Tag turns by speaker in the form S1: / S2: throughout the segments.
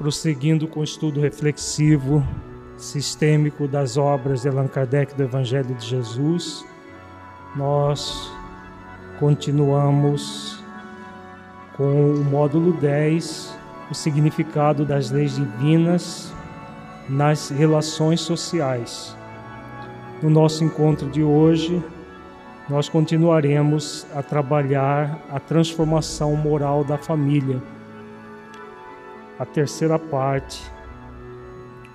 S1: prosseguindo com o estudo reflexivo sistêmico das obras de Allan Kardec do Evangelho de Jesus, nós continuamos com o módulo 10, o significado das leis divinas nas relações sociais. No nosso encontro de hoje, nós continuaremos a trabalhar a transformação moral da família a terceira parte.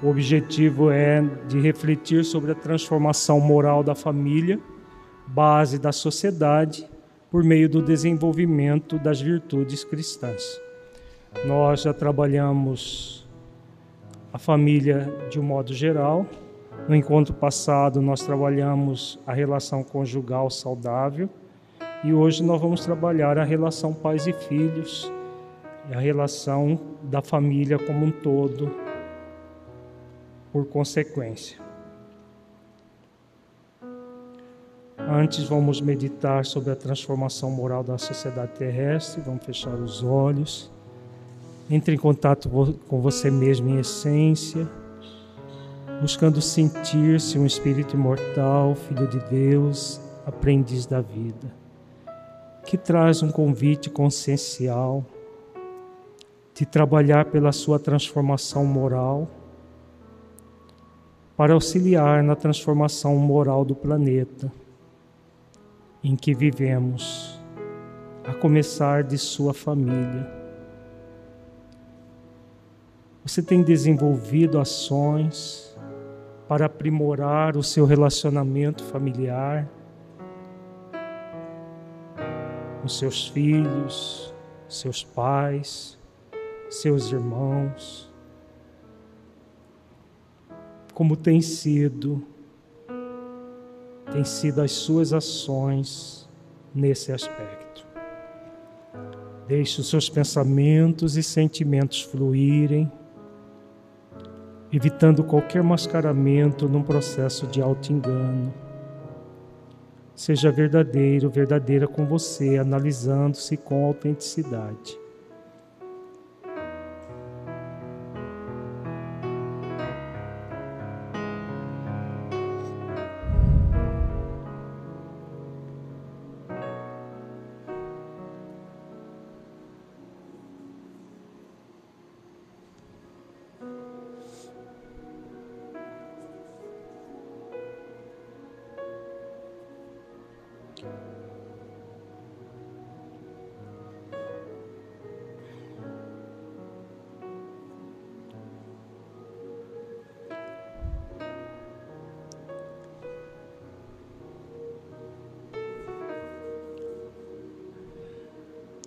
S1: O objetivo é de refletir sobre a transformação moral da família, base da sociedade, por meio do desenvolvimento das virtudes cristãs. Nós já trabalhamos a família de um modo geral. No encontro passado, nós trabalhamos a relação conjugal saudável e hoje nós vamos trabalhar a relação pais e filhos é a relação da família como um todo, por consequência. Antes, vamos meditar sobre a transformação moral da sociedade terrestre. Vamos fechar os olhos. Entre em contato com você mesmo em essência, buscando sentir-se um espírito imortal, filho de Deus, aprendiz da vida, que traz um convite consciencial de trabalhar pela sua transformação moral, para auxiliar na transformação moral do planeta em que vivemos, a começar de sua família. Você tem desenvolvido ações para aprimorar o seu relacionamento familiar, com seus filhos, seus pais, seus irmãos, como tem sido, tem sido as suas ações nesse aspecto. Deixe os seus pensamentos e sentimentos fluírem, evitando qualquer mascaramento num processo de auto-engano. Seja verdadeiro, verdadeira com você, analisando-se com autenticidade.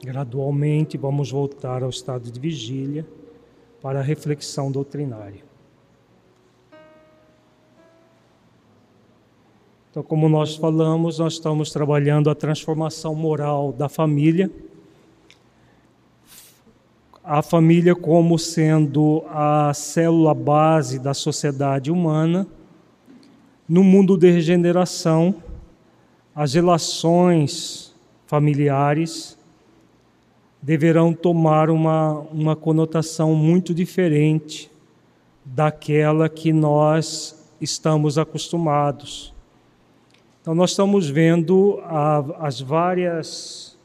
S1: Gradualmente vamos voltar ao estado de vigília para a reflexão doutrinária. Então, como nós falamos, nós estamos trabalhando a transformação moral da família. A família como sendo a célula base da sociedade humana. No mundo de regeneração, as relações familiares deverão tomar uma, uma conotação muito diferente daquela que nós estamos acostumados. Então, nós estamos vendo a, as várias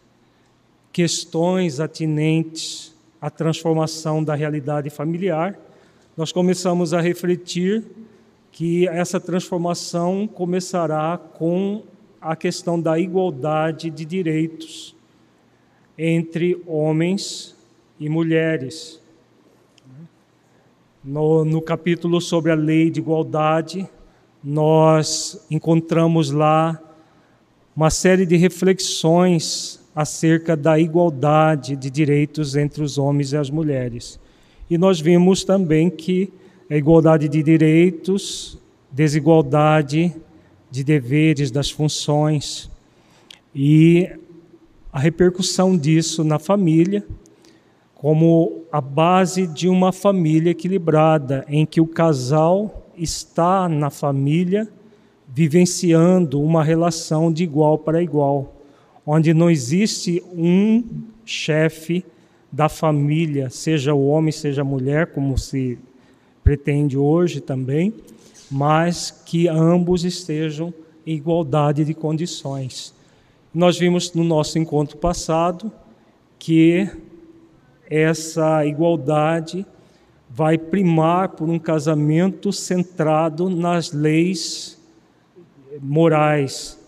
S1: questões atinentes à transformação da realidade familiar. Nós começamos a refletir que essa transformação começará com a questão da igualdade de direitos entre homens e mulheres. No, no capítulo sobre a lei de igualdade, nós encontramos lá uma série de reflexões acerca da igualdade de direitos entre os homens e as mulheres. E nós vimos também que a igualdade de direitos, desigualdade de deveres, das funções, e a repercussão disso na família, como a base de uma família equilibrada, em que o casal está na família vivenciando uma relação de igual para igual, onde não existe um chefe da família, seja o homem, seja a mulher, como se pretende hoje também, mas que ambos estejam em igualdade de condições. Nós vimos no nosso encontro passado que essa igualdade vai primar por um casamento centrado nas leis morais,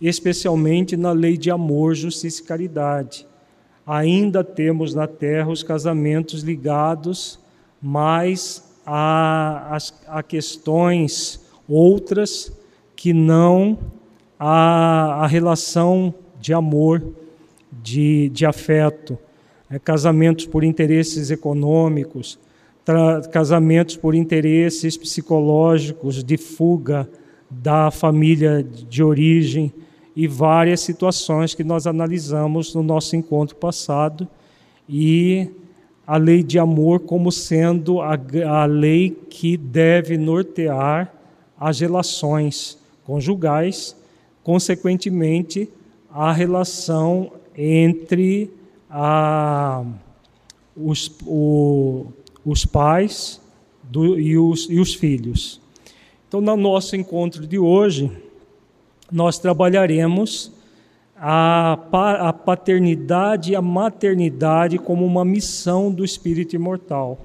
S1: especialmente na lei de amor, justiça e caridade. Ainda temos na terra os casamentos ligados mais a, a, a questões outras que não a, a relação de amor, de, de afeto. É, casamentos por interesses econômicos, casamentos por interesses psicológicos, de fuga da família de origem e várias situações que nós analisamos no nosso encontro passado e a lei de amor como sendo a, a lei que deve nortear as relações conjugais, consequentemente, a relação entre a, os, o, os pais do, e, os, e os filhos. Então, no nosso encontro de hoje, nós trabalharemos a, a paternidade e a maternidade como uma missão do espírito imortal,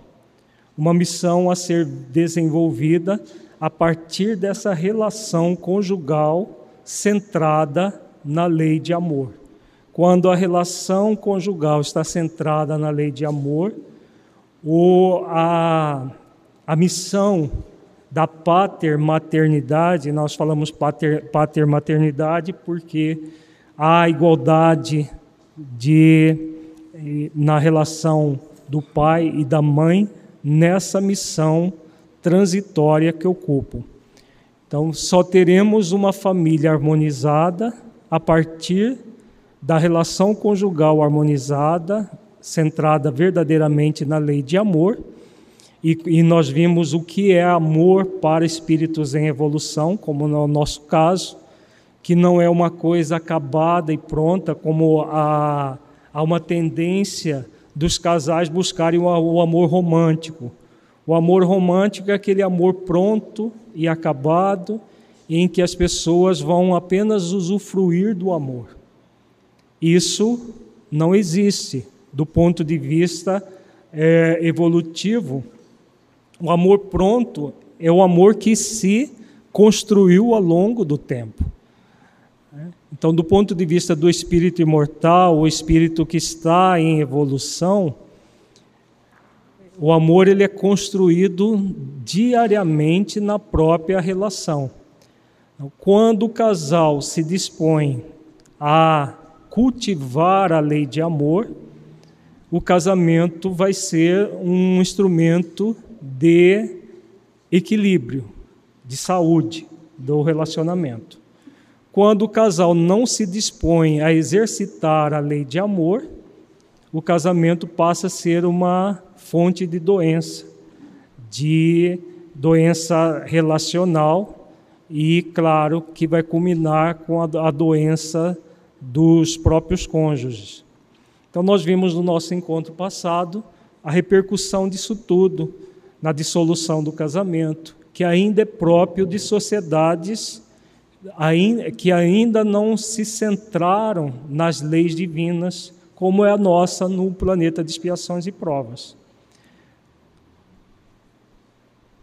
S1: uma missão a ser desenvolvida a partir dessa relação conjugal centrada na lei de amor. Quando a relação conjugal está centrada na lei de amor, o, a, a missão da pater-maternidade, nós falamos pater-maternidade porque há igualdade de, na relação do pai e da mãe nessa missão transitória que ocupam. Então, só teremos uma família harmonizada a partir da relação conjugal harmonizada centrada verdadeiramente na lei de amor. E, e, nós vimos o que é amor para espíritos em evolução, como no nosso caso, que não é uma coisa acabada e pronta, como há, há uma tendência dos casais buscarem o, o amor romântico. O amor romântico é aquele amor pronto e acabado, em que as pessoas vão apenas usufruir do amor. Isso não existe do ponto de vista é, evolutivo, o amor pronto é o amor que se construiu ao longo do tempo. Então, do ponto de vista do espírito imortal, o espírito que está em evolução, o amor ele é construído diariamente na própria relação. Quando o casal se dispõe a cultivar a lei de amor, o casamento vai ser um instrumento de equilíbrio, de saúde do relacionamento. Quando o casal não se dispõe a exercitar a lei de amor, o casamento passa a ser uma fonte de doença, de doença relacional e, claro, que vai culminar com a, doença dos próprios cônjuges. Então, nós vimos no nosso encontro passado a repercussão disso tudo na dissolução do casamento, que ainda é próprio de sociedades que ainda não se centraram nas leis divinas, como é a nossa no planeta de expiações e provas.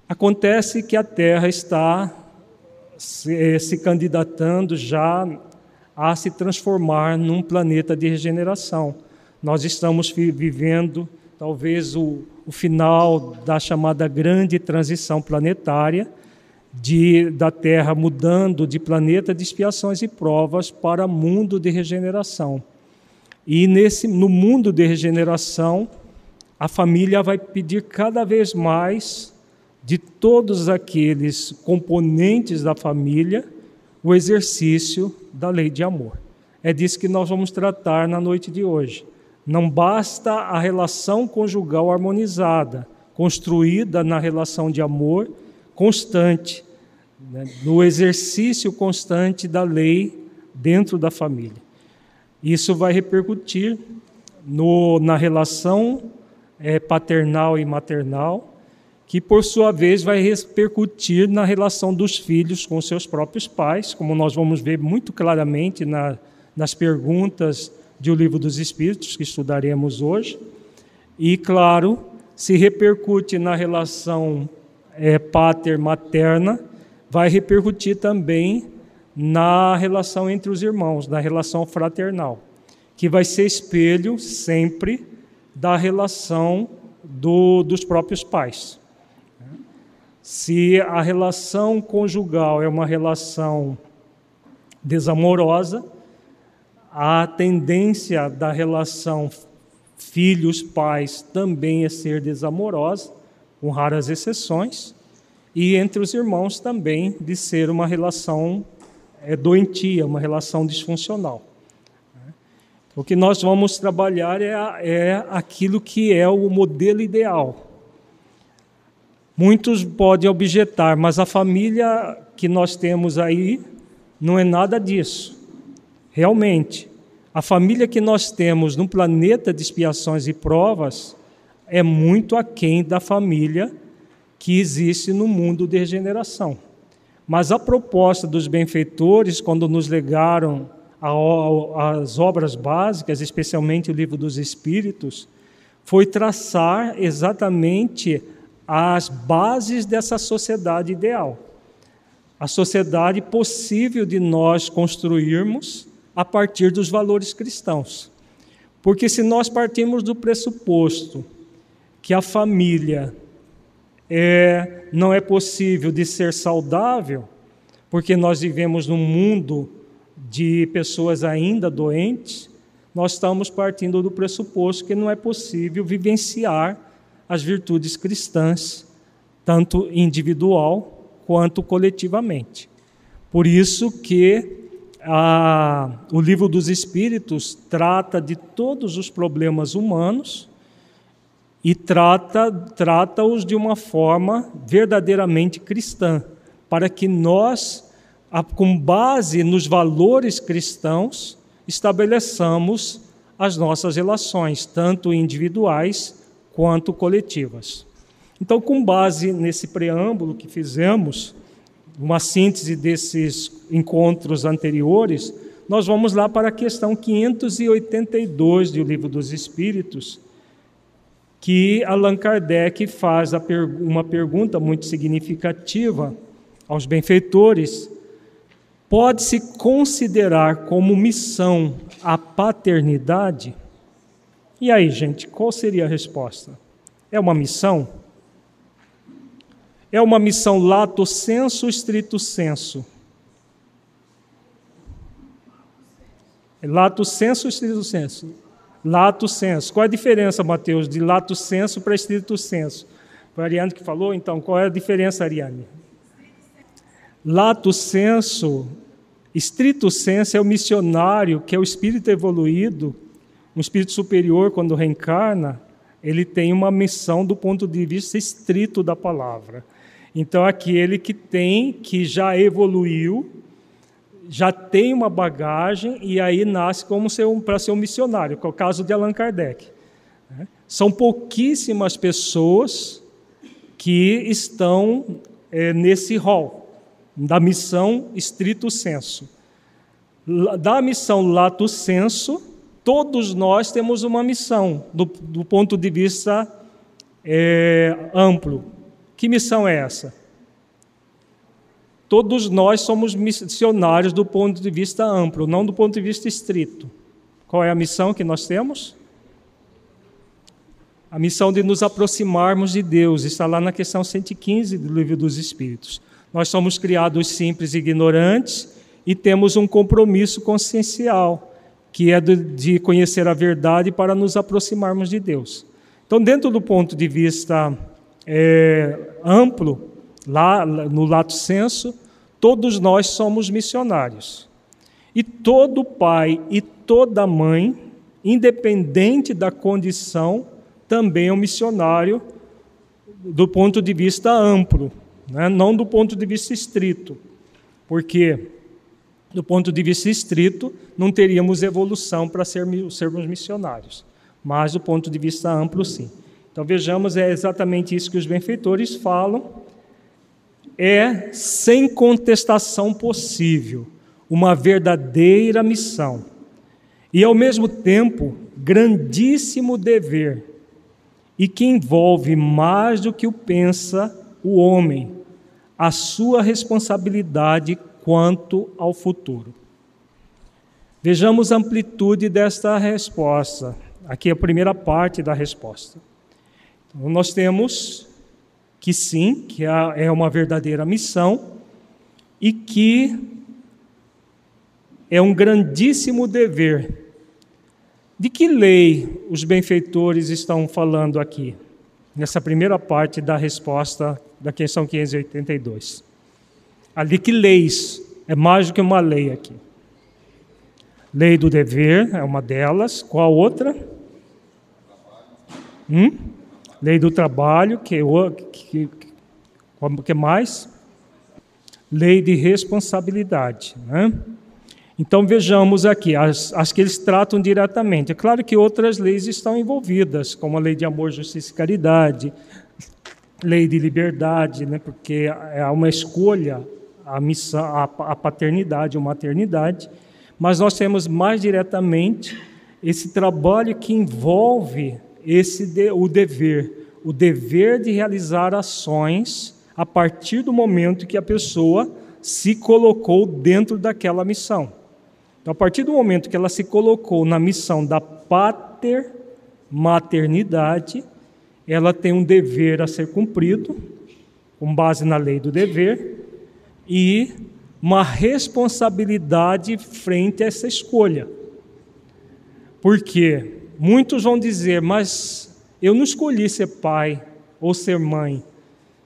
S1: Acontece que a Terra está se, se candidatando já a se transformar num planeta de regeneração nós estamos vivendo talvez o, o final da chamada grande transição planetária, de, da Terra mudando de planeta de expiações e provas para mundo de regeneração. E nesse, no mundo de regeneração, a família vai pedir cada vez mais de todos aqueles componentes da família o exercício da lei de amor. É disso que nós vamos tratar na noite de hoje. Não basta a relação conjugal harmonizada, construída na relação de amor constante, né, no exercício constante da lei dentro da família. Isso vai repercutir no, na relação é, paternal e maternal, que por sua vez vai repercutir na relação dos filhos com seus próprios pais, como nós vamos ver muito claramente na, nas perguntas do Livro dos Espíritos, que estudaremos hoje. E, claro, se repercute na relação é, pater-materna, vai repercutir também na relação entre os irmãos, na relação fraternal, que vai ser espelho sempre da relação do, dos próprios pais. Se a relação conjugal é uma relação desamorosa, a tendência da relação filhos-pais também é ser desamorosa, com raras exceções, e entre os irmãos também de ser uma relação é, doentia, uma relação disfuncional. O que nós vamos trabalhar é, é aquilo que é o modelo ideal. Muitos podem objetar, mas a família que nós temos aí não é nada disso. Realmente, a família que nós temos no planeta de expiações e provas é muito aquém da família que existe no mundo de regeneração. Mas a proposta dos benfeitores, quando nos legaram as obras básicas, especialmente o livro dos Espíritos, foi traçar exatamente as bases dessa sociedade ideal. A sociedade possível de nós construirmos a partir dos valores cristãos. Porque se nós partimos do pressuposto que a família é, não é possível de ser saudável, porque nós vivemos num mundo de pessoas ainda doentes, nós estamos partindo do pressuposto que não é possível vivenciar as virtudes cristãs, tanto individual quanto coletivamente. Por isso que a, o livro dos Espíritos trata de todos os problemas humanos e trata trata-os de uma forma verdadeiramente cristã, para que nós, com base nos valores cristãos, estabeleçamos as nossas relações, tanto individuais quanto coletivas. Então, com base nesse preâmbulo que fizemos, uma síntese desses encontros anteriores, nós vamos lá para a questão 582 do Livro dos Espíritos, que Allan Kardec faz uma pergunta muito significativa aos benfeitores: pode-se considerar como missão a paternidade? E aí, gente, qual seria a resposta? É uma missão? É uma missão lato senso, estrito senso. Lato senso, estrito senso. Lato senso. Qual é a diferença, Mateus, de lato senso para estrito senso? Foi a Ariane que falou, então, qual é a diferença, Ariane? Lato senso, estrito senso é o missionário, que é o espírito evoluído, um espírito superior, quando reencarna, ele tem uma missão do ponto de vista estrito da palavra. Então, aquele que tem, que já evoluiu, já tem uma bagagem e aí nasce como para ser um missionário, que é o caso de Allan Kardec. Né? São pouquíssimas pessoas que estão é, nesse rol da missão estrito senso. Da missão lato senso, todos nós temos uma missão do, do ponto de vista é, amplo, que missão é essa? Todos nós somos missionários do ponto de vista amplo, não do ponto de vista estrito. Qual é a missão que nós temos? A missão de nos aproximarmos de Deus está lá na questão 115 do Livro dos Espíritos. Nós somos criados simples e ignorantes e temos um compromisso consciencial, que é de conhecer a verdade para nos aproximarmos de Deus. Então, dentro do ponto de vista é, amplo, lá no lato senso, todos nós somos missionários. E todo pai e toda mãe, independente da condição, também é um missionário do ponto de vista amplo, né? não do ponto de vista estrito. Porque, do ponto de vista estrito, não teríamos evolução para sermos missionários. mas do ponto de vista amplo, sim. Então vejamos, é exatamente isso que os benfeitores falam. É sem contestação possível uma verdadeira missão e, ao mesmo tempo, grandíssimo dever e que envolve mais do que o pensa o homem, a sua responsabilidade quanto ao futuro. Vejamos a amplitude desta resposta. Aqui é a primeira parte da resposta. Então, nós temos que sim, que é uma verdadeira missão e que é um grandíssimo dever. De que lei os benfeitores estão falando aqui? Nessa primeira parte da resposta da questão 582. Ali que leis é mais do que uma lei aqui. Lei do dever é uma delas. Qual outra? Hum? Lei do trabalho, que, que, que mais? Lei de responsabilidade. Né? Então vejamos aqui, as, as que eles tratam diretamente. É claro que outras leis estão envolvidas, como a lei de amor, justiça e caridade, lei de liberdade, né? porque é uma escolha a missão, a, a paternidade ou maternidade, mas nós temos mais diretamente esse trabalho que envolve esse de, o dever, o dever de realizar ações a partir do momento que a pessoa se colocou dentro daquela missão. Então, a partir do momento que ela se colocou na missão da pater maternidade, ela tem um dever a ser cumprido, com base na lei do dever, e uma responsabilidade frente a essa escolha. Porque muitos vão dizer, mas eu não escolhi ser pai ou ser mãe.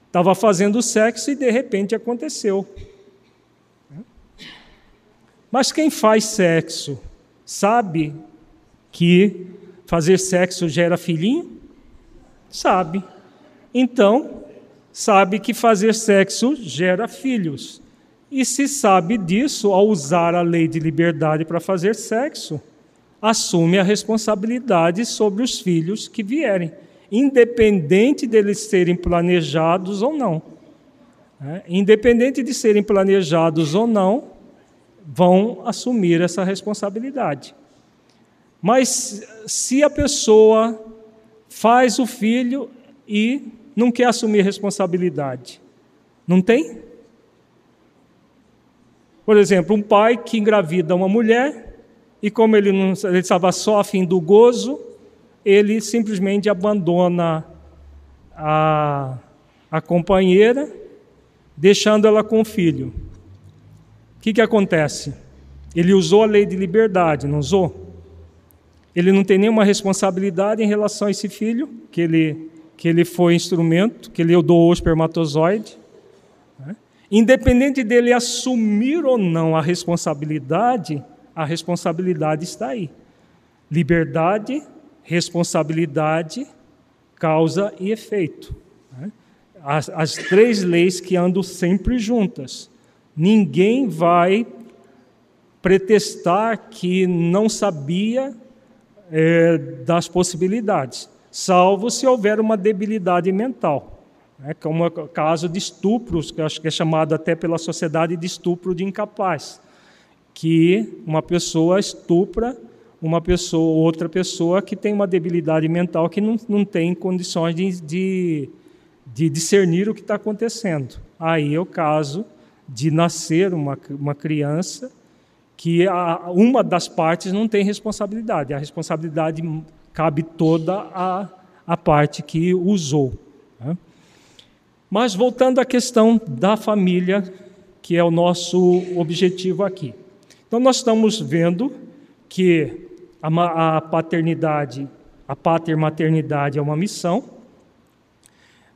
S1: Estava fazendo sexo e de repente aconteceu. Mas quem faz sexo sabe que fazer sexo gera filhinho? Sabe. Então, sabe que fazer sexo gera filhos. E se sabe disso, ao usar a lei de liberdade para fazer sexo, assume a responsabilidade sobre os filhos que vierem, independente deles serem planejados ou não. É, independente de serem planejados ou não, vão assumir essa responsabilidade. Mas se a pessoa faz o filho e não quer assumir responsabilidade. Não tem? Por exemplo, um pai que engravida uma mulher e como ele não ele estava só a fim do gozo, ele simplesmente abandona a, a companheira, deixando ela com o filho. O que, que acontece? Ele usou a lei de liberdade, não usou? Ele não tem nenhuma responsabilidade em relação a esse filho que ele que ele foi instrumento, que ele doou o espermatozoide. Né? Independente dele assumir ou não a responsabilidade, a responsabilidade está aí. Liberdade, responsabilidade, causa e efeito. Né? As, as três leis que andam sempre juntas. Ninguém vai pretestar que não sabia é, das possibilidades salvo se houver uma debilidade mental, né, como é o caso de estupros, que acho que é chamado até pela sociedade de estupro de incapaz, que uma pessoa estupra uma pessoa, outra pessoa que tem uma debilidade mental que não, não tem condições de, de, de discernir o que está acontecendo. Aí é o caso de nascer uma, uma criança que a, uma das partes não tem responsabilidade. A responsabilidade cabe toda a, a parte que usou. Né? Mas voltando à questão da família, que é o nosso objetivo aqui. Então, nós estamos vendo que a, a paternidade, a patermaternidade é uma missão,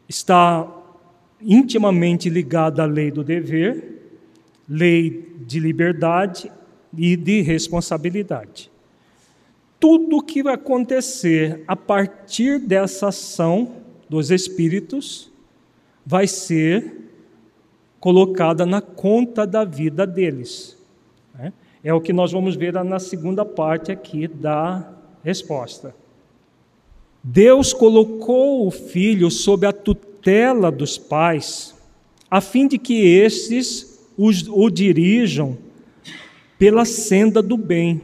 S1: está intimamente ligada à lei do dever, lei de liberdade e de responsabilidade tudo o que vai acontecer a partir dessa ação dos espíritos vai ser colocada na conta da vida deles. Né? É o que nós vamos ver na segunda parte aqui da resposta. Deus colocou o filho sob a tutela dos pais, a fim de que estes o dirijam pela senda do bem,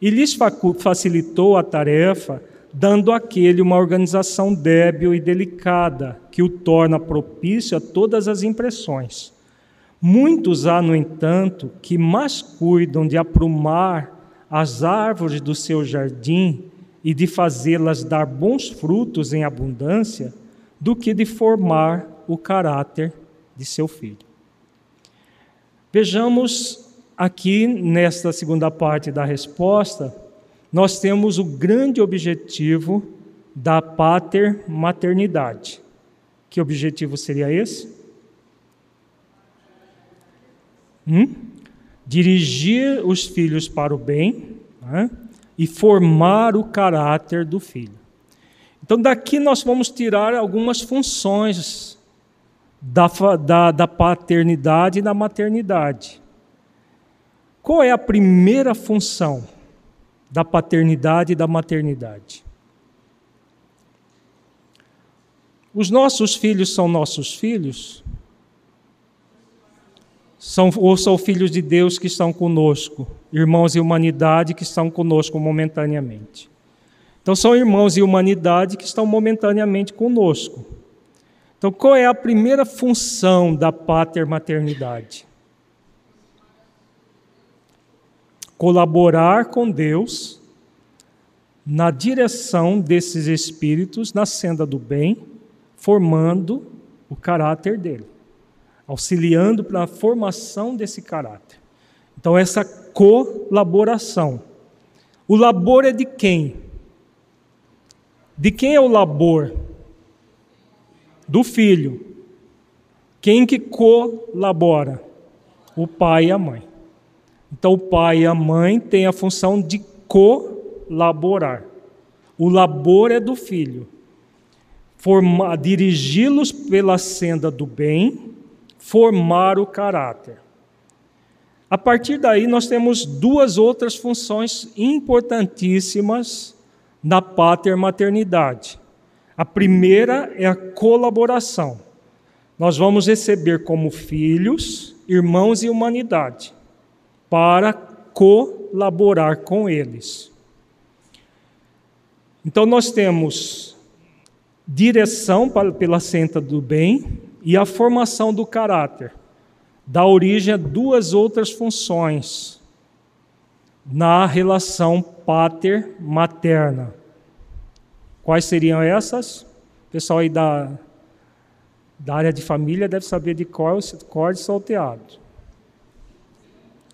S1: e lhes facilitou a tarefa, dando àquele uma organização débil e delicada, que o torna propício a todas as impressões. Muitos há, no entanto, que mais cuidam de aprumar as árvores do seu jardim e de fazê-las dar bons frutos em abundância, do que de formar o caráter de seu filho. Vejamos aqui, nesta segunda parte da resposta, nós temos o grande objetivo da pater maternidade. Que objetivo seria esse? Hum? Dirigir os filhos para o bem né? e formar o caráter do filho. Então, daqui nós vamos tirar algumas funções da, da, da paternidade e da maternidade. Qual é a primeira função da paternidade e da maternidade? Os nossos filhos são nossos filhos? São, ou são filhos de Deus que estão conosco, irmãos e humanidade que estão conosco momentaneamente. Então, são irmãos e humanidade que estão momentaneamente conosco. Então, qual é a primeira função da pater-maternidade? Colaborar com Deus na direção desses espíritos na senda do bem, formando o caráter dele auxiliando para a formação desse caráter. Então, essa colaboração. O labor é de quem? De quem é o labor? Do filho. Quem que colabora? O pai e a mãe. Então, o pai e a mãe têm a função de colaborar. O labor é do filho. Dirigi-los pela senda do bem formar o caráter. A partir daí, nós temos duas outras funções importantíssimas na pater-maternidade. A primeira é a colaboração. Nós vamos receber como filhos, irmãos e humanidade, para colaborar com eles. Então, nós temos direção pela senta do bem, e a formação do caráter dá origem a duas outras funções na relação pater-materna. Quais seriam essas? O pessoal aí da, da área de família deve saber de qual corte salteado.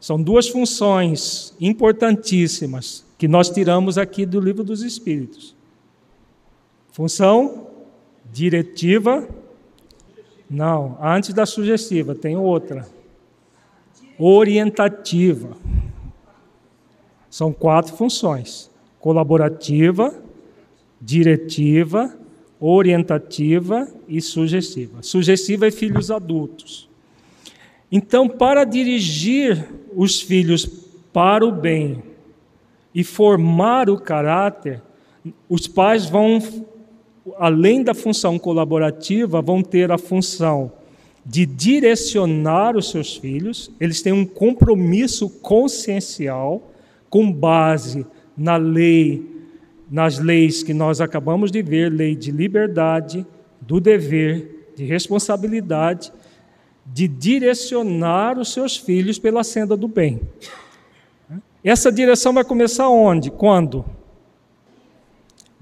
S1: São duas funções importantíssimas que nós tiramos aqui do livro dos Espíritos. Função diretiva não, antes da sugestiva, tem outra. Orientativa. São quatro funções: colaborativa, diretiva, orientativa e sugestiva. Sugestiva é filhos adultos. Então, para dirigir os filhos para o bem e formar o caráter, os pais vão além da função colaborativa, vão ter a função de direcionar os seus filhos, eles têm um compromisso consciencial com base na lei, nas leis que nós acabamos de ver, lei de liberdade, do dever, de responsabilidade, de direcionar os seus filhos pela senda do bem. Essa direção vai começar onde? Quando?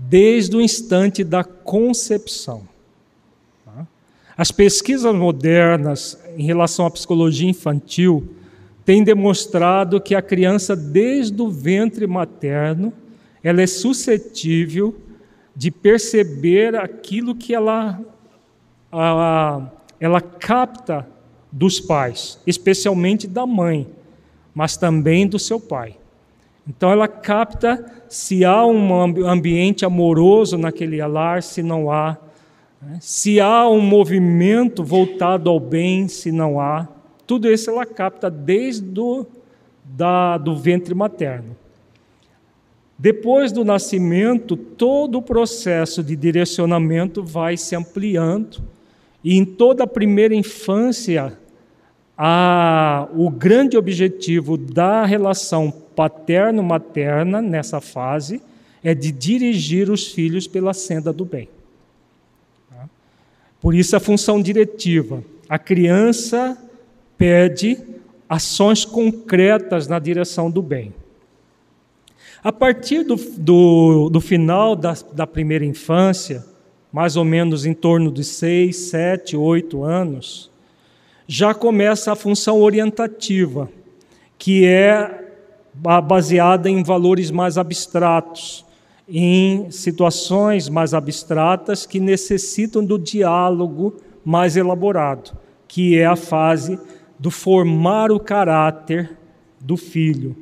S1: desde o instante da concepção. As pesquisas modernas em relação à psicologia infantil têm demonstrado que a criança, desde o ventre materno, ela é suscetível de perceber aquilo que ela, ela capta dos pais, especialmente da mãe, mas também do seu pai. Então ela capta se há um ambiente amoroso naquele lar, se não há, né? se há um movimento voltado ao bem, se não há. Tudo isso ela capta desde do, da, do ventre materno. Depois do nascimento, todo o processo de direcionamento vai se ampliando, e em toda a primeira infância, a, o grande objetivo da relação paterno-materna nessa fase é de dirigir os filhos pela senda do bem. Por isso a função diretiva. A criança pede ações concretas na direção do bem. A partir do, do, do final da, da primeira infância, mais ou menos em torno de seis, sete, oito anos, já começa a função orientativa, que é baseada em valores mais abstratos, em situações mais abstratas que necessitam do diálogo mais elaborado, que é a fase do formar o caráter do filho.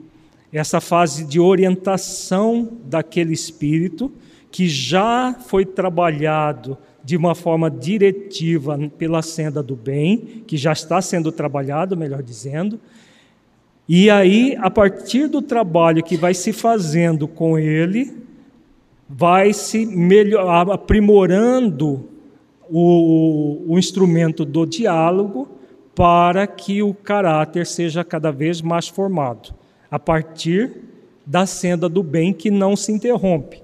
S1: Essa fase de orientação daquele espírito que já foi trabalhado de uma forma diretiva pela senda do bem, que já está sendo trabalhado, melhor dizendo, e aí, a partir do trabalho que vai se fazendo com ele, vai se melhor, aprimorando o, o instrumento do diálogo para que o caráter seja cada vez mais formado, a partir da senda do bem que não se interrompe.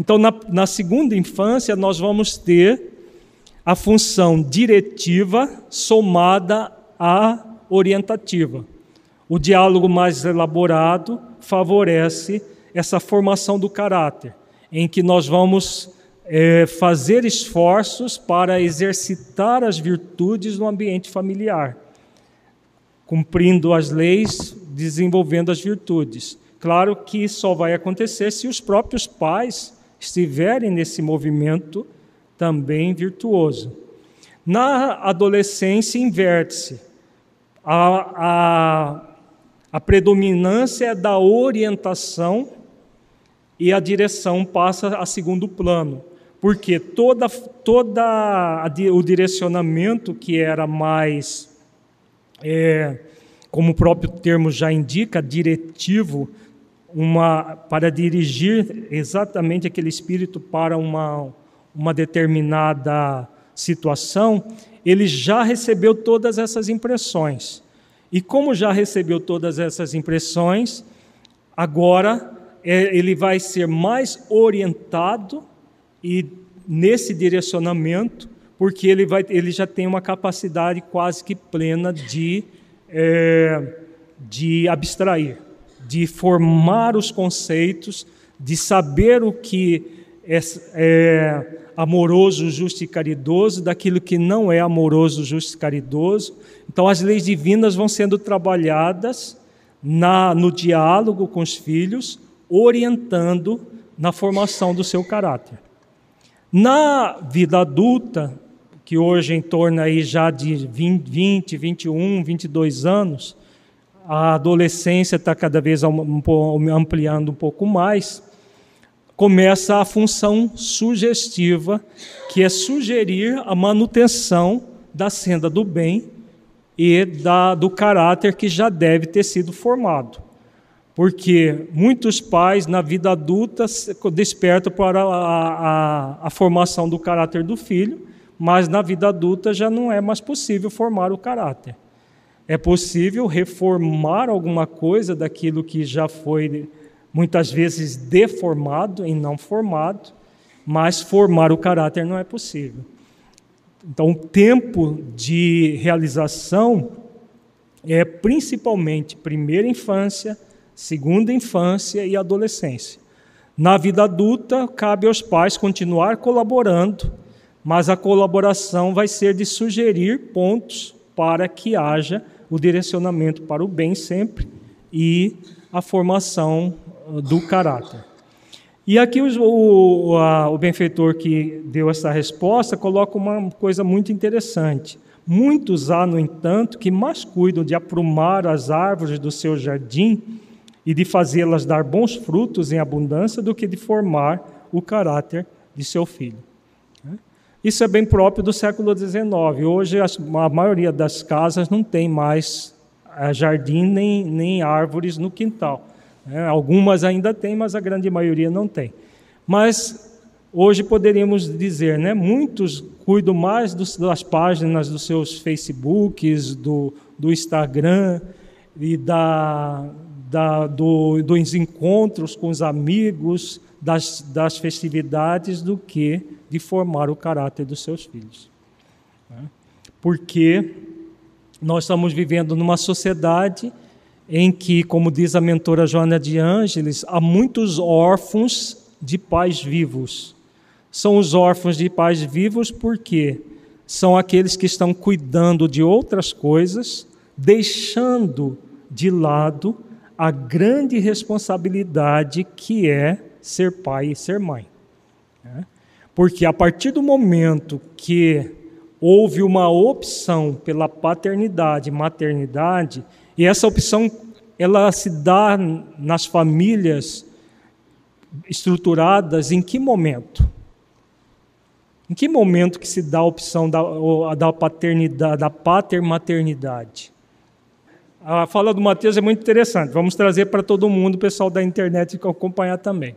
S1: Então, na, na segunda infância, nós vamos ter a função diretiva somada à orientativa. O diálogo mais elaborado favorece essa formação do caráter, em que nós vamos é, fazer esforços para exercitar as virtudes no ambiente familiar, cumprindo as leis, desenvolvendo as virtudes. Claro que só vai acontecer se os próprios pais estiverem nesse movimento também virtuoso. Na adolescência, inverte-se. A, a, a predominância é da orientação e a direção passa a segundo plano, porque toda, toda o direcionamento que era mais, é, como o próprio termo já indica, diretivo, uma, para dirigir exatamente aquele espírito para uma, uma determinada situação, ele já recebeu todas essas impressões. E como já recebeu todas essas impressões, agora é, ele vai ser mais orientado e nesse direcionamento, porque ele, vai, ele já tem uma capacidade quase que plena de, é, de abstrair de formar os conceitos, de saber o que é, é amoroso, justo e caridoso, daquilo que não é amoroso, justo e caridoso. Então, as leis divinas vão sendo trabalhadas na, no diálogo com os filhos, orientando na formação do seu caráter. Na vida adulta, que hoje em torno aí já de 20, 21, 22 anos, a adolescência está cada vez ampliando um pouco mais, começa a função sugestiva, que é sugerir a manutenção da senda do bem e da, do caráter que já deve ter sido formado. Porque muitos pais, na vida adulta, despertam para a, a, a formação do caráter do filho, mas na vida adulta já não é mais possível formar o caráter. É possível reformar alguma coisa daquilo que já foi muitas vezes deformado e não formado, mas formar o caráter não é possível. Então, o tempo de realização é principalmente primeira infância, segunda infância e adolescência. Na vida adulta, cabe aos pais continuar colaborando, mas a colaboração vai ser de sugerir pontos para que haja o direcionamento para o bem sempre e a formação uh, do caráter. E aqui o, o, a, o benfeitor que deu essa resposta coloca uma coisa muito interessante. Muitos há, no entanto, que mais cuidam de aprumar as árvores do seu jardim e de fazê-las dar bons frutos em abundância do que de formar o caráter de seu filho. Isso é bem próprio do século XIX. Hoje, a maioria das casas não tem mais eh, jardim nem, nem árvores no quintal. Né? Algumas ainda têm, mas a grande maioria não tem. Mas hoje poderíamos dizer, né? Muitos cuidam mais dos, das páginas dos seus Facebooks, do, do Instagram e da, da, do, dos encontros com os amigos, das, das festividades, do que de formar o caráter dos seus filhos. Né? Porque nós estamos vivendo numa sociedade em que, como diz a mentora Joana de Ângeles, há muitos órfãos de pais vivos. São os órfãos de pais vivos porque são aqueles que estão cuidando de outras coisas, deixando de lado a grande responsabilidade que é ser pai e ser mãe. Né? Porque a partir do momento que houve uma opção pela paternidade maternidade, e essa opção ela se dá nas famílias estruturadas em que momento? Em que momento que se dá a opção da, da paternidade, da patermaternidade? A fala do Mateus é muito interessante. Vamos trazer para todo mundo, o pessoal da internet acompanhar também.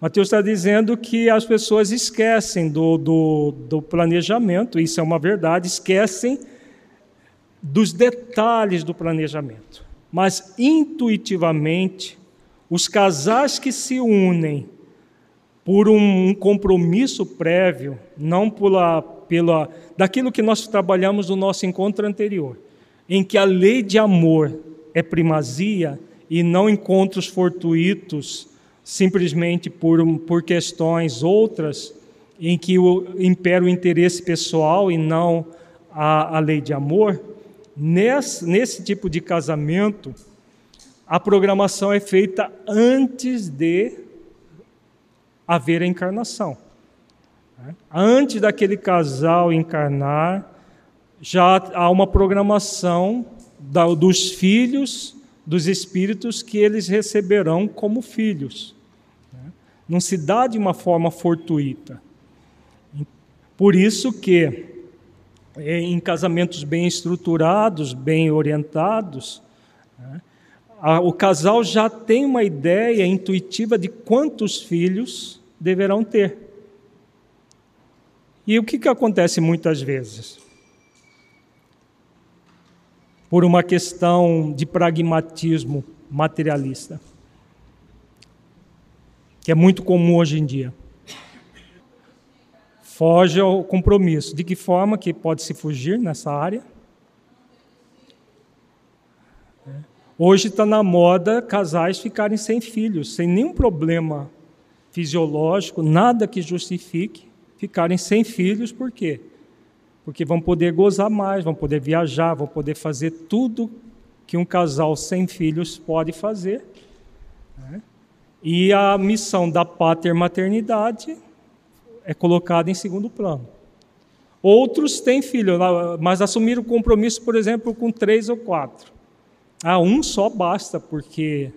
S1: Mateus está dizendo que as pessoas esquecem do, do, do planejamento, isso é uma verdade, esquecem dos detalhes do planejamento. Mas intuitivamente, os casais que se unem por um compromisso prévio, não pela, pela daquilo que nós trabalhamos no nosso encontro anterior, em que a lei de amor é primazia e não encontros fortuitos simplesmente por, por questões outras em que o, impera o interesse pessoal e não a, a lei de amor, nesse, nesse tipo de casamento, a programação é feita antes de haver a encarnação. Antes daquele casal encarnar, já há uma programação da, dos filhos, dos espíritos que eles receberão como filhos não se dá de uma forma fortuita. Por isso que é, em casamentos bem estruturados, bem orientados, né, o casal já tem uma ideia intuitiva de quantos filhos deverão ter. E o que, que acontece muitas vezes? Por uma questão de pragmatismo materialista que é muito comum hoje em dia. Foge ao compromisso. De que forma que pode se fugir nessa área? Hoje está na moda casais ficarem sem filhos, sem nenhum problema fisiológico, nada que justifique ficarem sem filhos, por quê? Porque vão poder gozar mais, vão poder viajar, vão poder fazer tudo que um casal sem filhos pode fazer. Né? E a missão da pater-maternidade é colocada em segundo plano. Outros têm filho, mas assumiram o compromisso, por exemplo, com três ou quatro. Ah, um só basta, porque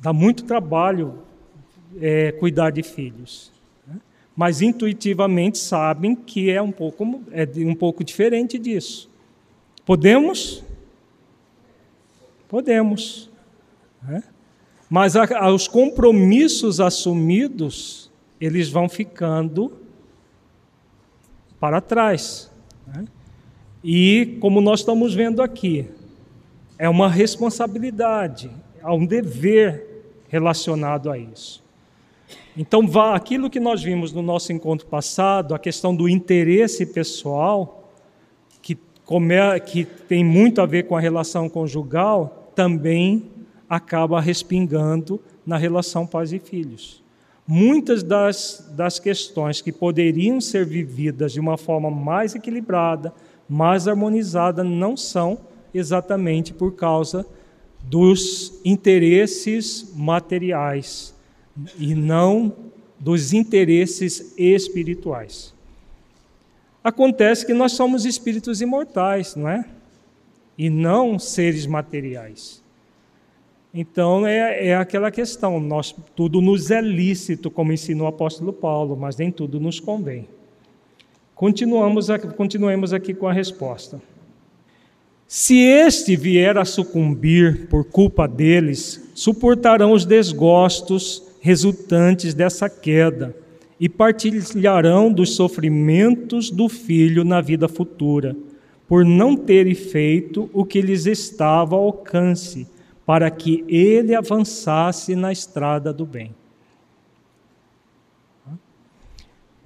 S1: dá muito trabalho é, cuidar de filhos. Mas intuitivamente sabem que é um pouco, é um pouco diferente disso. Podemos? Podemos. Né? Mas a, os compromissos assumidos, eles vão ficando para trás. Né? E, como nós estamos vendo aqui, é uma responsabilidade, há um dever relacionado a isso. Então, aquilo que nós vimos no nosso encontro passado, a questão do interesse pessoal, que, que tem muito a ver com a relação conjugal, também acaba respingando na relação pais e filhos. Muitas das, das questões que poderiam ser vividas de uma forma mais equilibrada, mais harmonizada, não são exatamente por causa dos interesses materiais e não dos interesses espirituais. Acontece que nós somos espíritos imortais, não é? E não seres materiais. Então é, é aquela questão, nós, tudo nos é lícito, como ensinou o apóstolo Paulo, mas nem tudo nos convém. Continuamos aqui, continuemos aqui com a resposta. Se este vier a sucumbir por culpa deles, suportarão os desgostos resultantes dessa queda e partilharão dos sofrimentos do filho na vida futura, por não terem feito o que lhes estava ao alcance, para que ele avançasse na estrada do bem.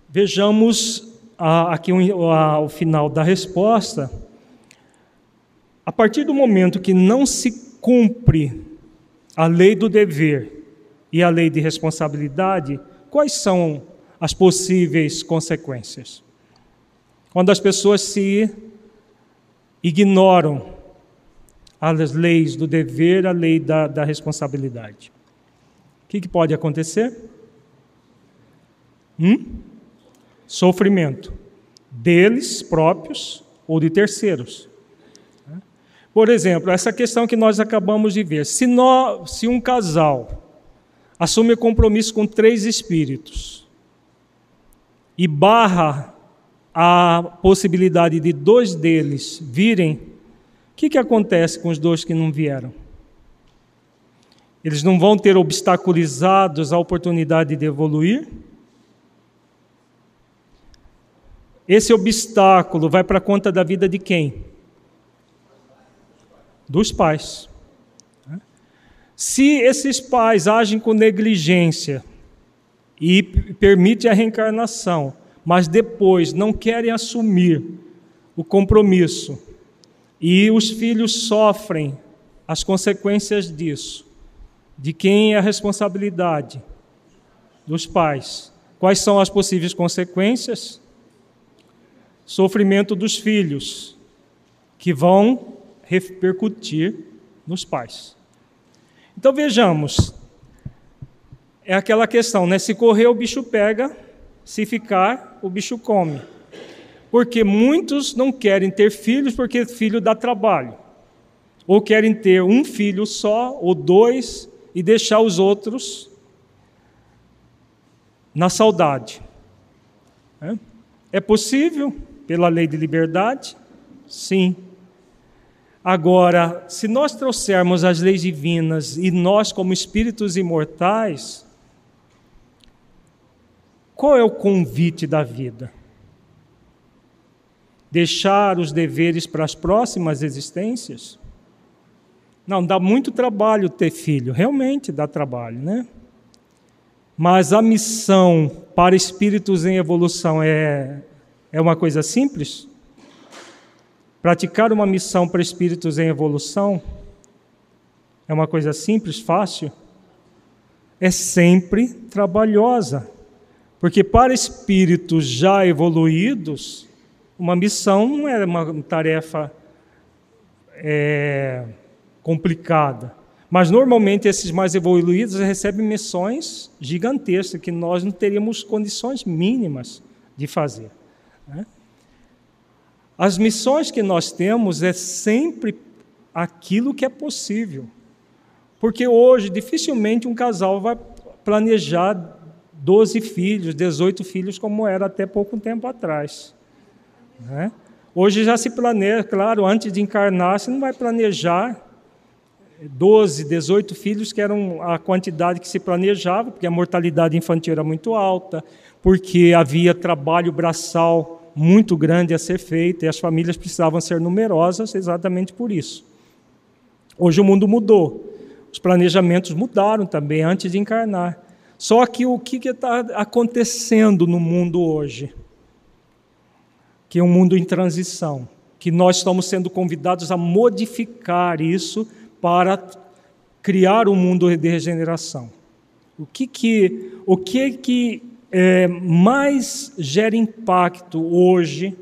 S1: Vejamos aqui o final da resposta. A partir do momento que não se cumpre a lei do dever e a lei de responsabilidade, quais são as possíveis consequências? Quando as pessoas se ignoram as leis do dever, a lei da, da responsabilidade. O que, que pode acontecer? Hum? Sofrimento deles próprios ou de terceiros. Por exemplo, essa questão que nós acabamos de ver. Se, nós, se um casal assume compromisso com três espíritos e barra a possibilidade de dois deles virem, o que, que acontece com os dois que não vieram? Eles não vão ter obstaculizados a oportunidade de evoluir? Esse obstáculo vai para conta da vida de quem? dos pais. Se esses pais agem com negligência e permitem a reencarnação, mas depois não querem assumir o compromisso e os filhos sofrem as consequências disso, de quem é a responsabilidade? Dos pais. Quais são as possíveis consequências? Sofrimento dos filhos, que vão repercutir nos pais. Então vejamos, é aquela questão, né? Se correr, o bicho pega, se ficar, o bicho come. Porque muitos não querem ter filhos porque filho dá trabalho. Ou querem ter um filho só, ou dois, e deixar os outros na saudade. É possível, pela lei de liberdade? Sim. Agora, se nós trouxermos as leis divinas e nós, como espíritos imortais, qual é o convite da vida? Deixar os deveres para as próximas existências? Não, dá muito trabalho ter filho, realmente dá trabalho, né? Mas a missão para espíritos em evolução é, é uma coisa simples? Praticar uma missão para espíritos em evolução é uma coisa simples, fácil? É sempre trabalhosa. Porque para espíritos já evoluídos, uma missão não é uma tarefa é, complicada. Mas normalmente esses mais evoluídos recebem missões gigantescas que nós não teríamos condições mínimas de fazer. Né? As missões que nós temos é sempre aquilo que é possível. Porque hoje, dificilmente um casal vai planejar 12 filhos, 18 filhos, como era até pouco tempo atrás. Né? Hoje já se planeja, claro, antes de encarnar, você não vai planejar 12, 18 filhos, que eram a quantidade que se planejava, porque a mortalidade infantil era muito alta, porque havia trabalho braçal muito grande a ser feita e as famílias precisavam ser numerosas exatamente por isso. Hoje o mundo mudou, os planejamentos mudaram também antes de encarnar. Só que o que está acontecendo no mundo hoje? Que é um mundo em transição, que nós estamos sendo convidados a modificar isso para criar um mundo de regeneração. O que que, o que, que é, mais gera impacto hoje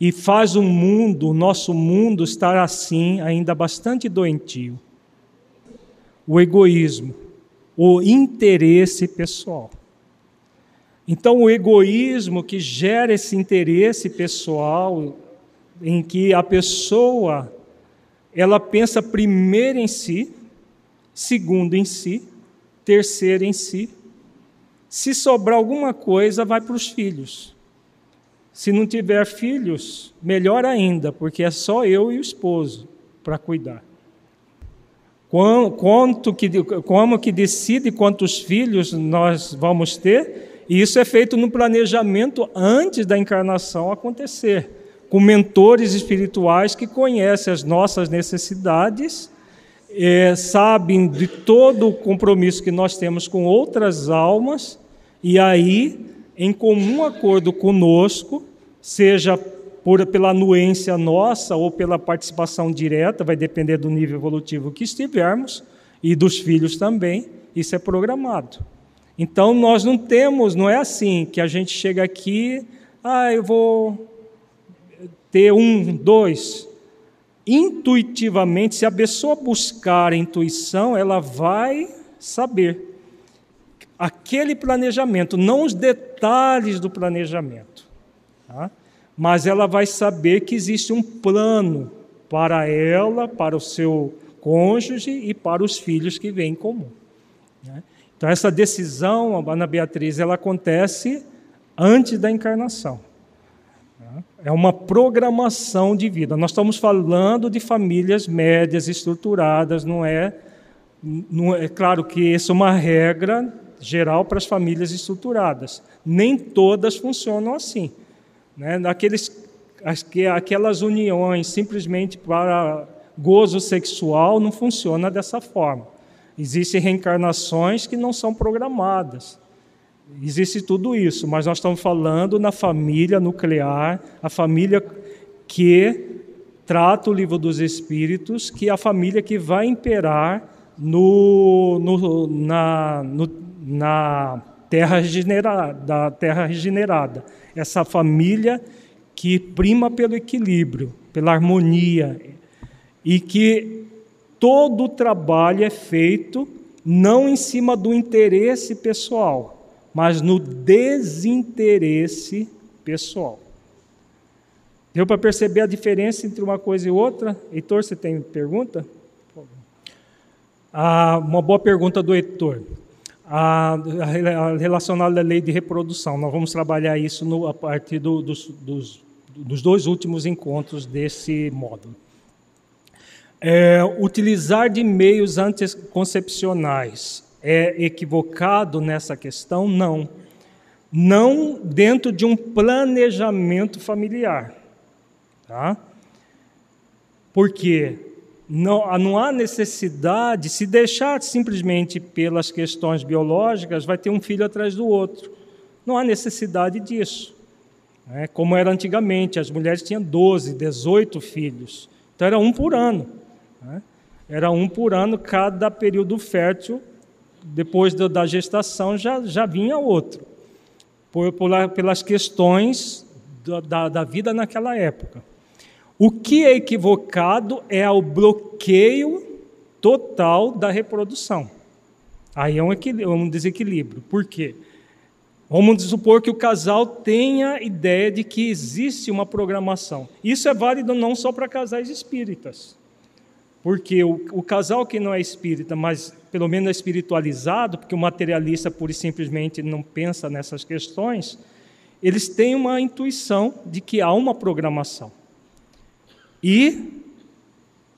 S1: e faz o mundo, o nosso mundo, estar assim, ainda bastante doentio. O egoísmo, o interesse pessoal. Então, o egoísmo que gera esse interesse pessoal, em que a pessoa ela pensa primeiro em si, segundo em si, terceiro em si, se sobrar alguma coisa, vai para os filhos. Se não tiver filhos, melhor ainda, porque é só eu e o esposo para cuidar. Quanto que, como que decide quantos filhos nós vamos ter? E isso é feito no planejamento antes da encarnação acontecer, com mentores espirituais que conhecem as nossas necessidades, é, sabem de todo o compromisso que nós temos com outras almas, e aí, em comum acordo conosco, seja por, pela anuência nossa ou pela participação direta, vai depender do nível evolutivo que estivermos, e dos filhos também, isso é programado. Então nós não temos, não é assim que a gente chega aqui, ah, eu vou ter um, dois. Intuitivamente, se a pessoa buscar a intuição, ela vai saber aquele planejamento, não os detalhes do planejamento. Tá? mas ela vai saber que existe um plano para ela, para o seu cônjuge e para os filhos que vêm em comum. Né? Então essa decisão, Ana Beatriz, ela acontece antes da encarnação. Né? É uma programação de vida. Nós estamos falando de famílias médias, estruturadas, não é, não é claro que isso é uma regra geral para as famílias estruturadas. Nem todas funcionam assim. Né? Naqueles, aquelas uniões simplesmente para gozo sexual não funciona dessa forma. Existem reencarnações que não são programadas. Existe tudo isso, mas nós estamos falando na família nuclear, a família que trata o livro dos Espíritos, que é a família que vai imperar no, no, na, no, na terra regenerada, da terra regenerada essa família que prima pelo equilíbrio, pela harmonia, e que todo o trabalho é feito não em cima do interesse pessoal, mas no desinteresse pessoal. Deu para perceber a diferença entre uma coisa e outra? Heitor, você tem pergunta? Ah, uma boa pergunta do Heitor a, a relacionada à lei de reprodução. Nós vamos trabalhar isso no, a partir do, dos, dos, dos, dois últimos encontros desse módulo. É, utilizar de meios anticoncepcionais é equivocado nessa questão? Não. Não dentro de um planejamento familiar. Tá? Por quê? Não, não há necessidade, se deixar simplesmente pelas questões biológicas, vai ter um filho atrás do outro. Não há necessidade disso. É, como era antigamente, as mulheres tinham 12, 18 filhos. Então era um por ano. Né? Era um por ano, cada período fértil, depois da gestação, já, já vinha outro. Por, por, pelas questões da, da, da vida naquela época. O que é equivocado é o bloqueio total da reprodução. Aí é um, um desequilíbrio. Por quê? Vamos supor que o casal tenha ideia de que existe uma programação. Isso é válido não só para casais espíritas. Porque o, o, casal que não é espírita, mas pelo menos é espiritualizado, porque o materialista pura e simplesmente não pensa nessas questões, eles têm uma intuição de que há uma programação e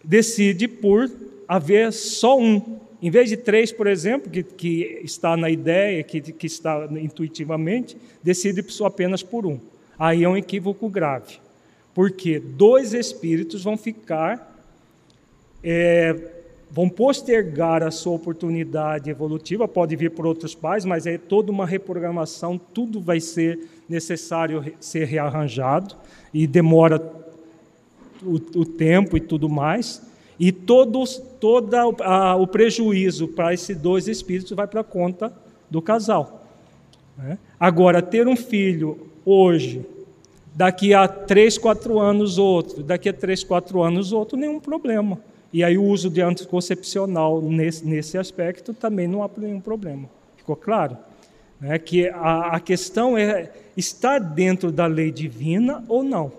S1: decide por haver só um. Em vez de três, por exemplo, que, que está na ideia, que, que está intuitivamente, decide apenas por um. Aí é um equívoco grave. Porque dois espíritos vão ficar, é, vão postergar a sua oportunidade evolutiva, pode vir por outros pais, mas é toda uma reprogramação, tudo vai ser necessário ser rearranjado e demora o, o tempo e tudo mais, e todos, todo a, o prejuízo para esses dois espíritos vai para a conta do casal. Né? Agora, ter um filho hoje, daqui a três, quatro anos outro, daqui a três, quatro anos outro, nenhum problema. E aí o uso de anticoncepcional nesse, nesse aspecto também não há nenhum problema. Ficou claro? É que a, a questão é estar dentro da lei divina ou não.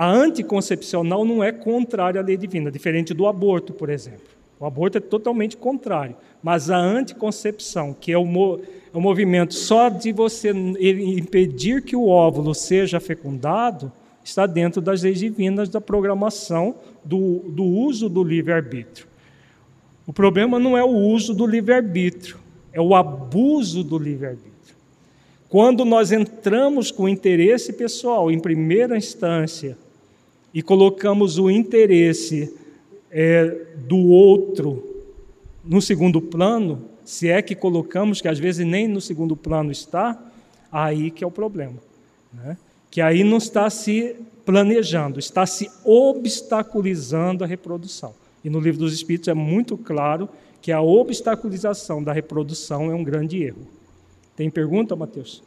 S1: A anticoncepcional não é contrária à lei divina, diferente do aborto, por exemplo. O aborto é totalmente contrário. Mas a anticoncepção, que é o, mo é o movimento só de você impedir que o óvulo seja fecundado, está dentro das leis divinas da programação do, do uso do livre-arbítrio. O problema não é o uso do livre-arbítrio, é o abuso do livre-arbítrio. Quando nós entramos com interesse pessoal em primeira instância e colocamos o interesse é, do outro no segundo plano, se é que colocamos, que às vezes nem no segundo plano está, aí que é o problema. Né? Que aí não está se planejando, está se obstaculizando a reprodução. E no livro dos Espíritos é muito claro que a obstaculização da reprodução é um grande erro. Tem pergunta, Mateus?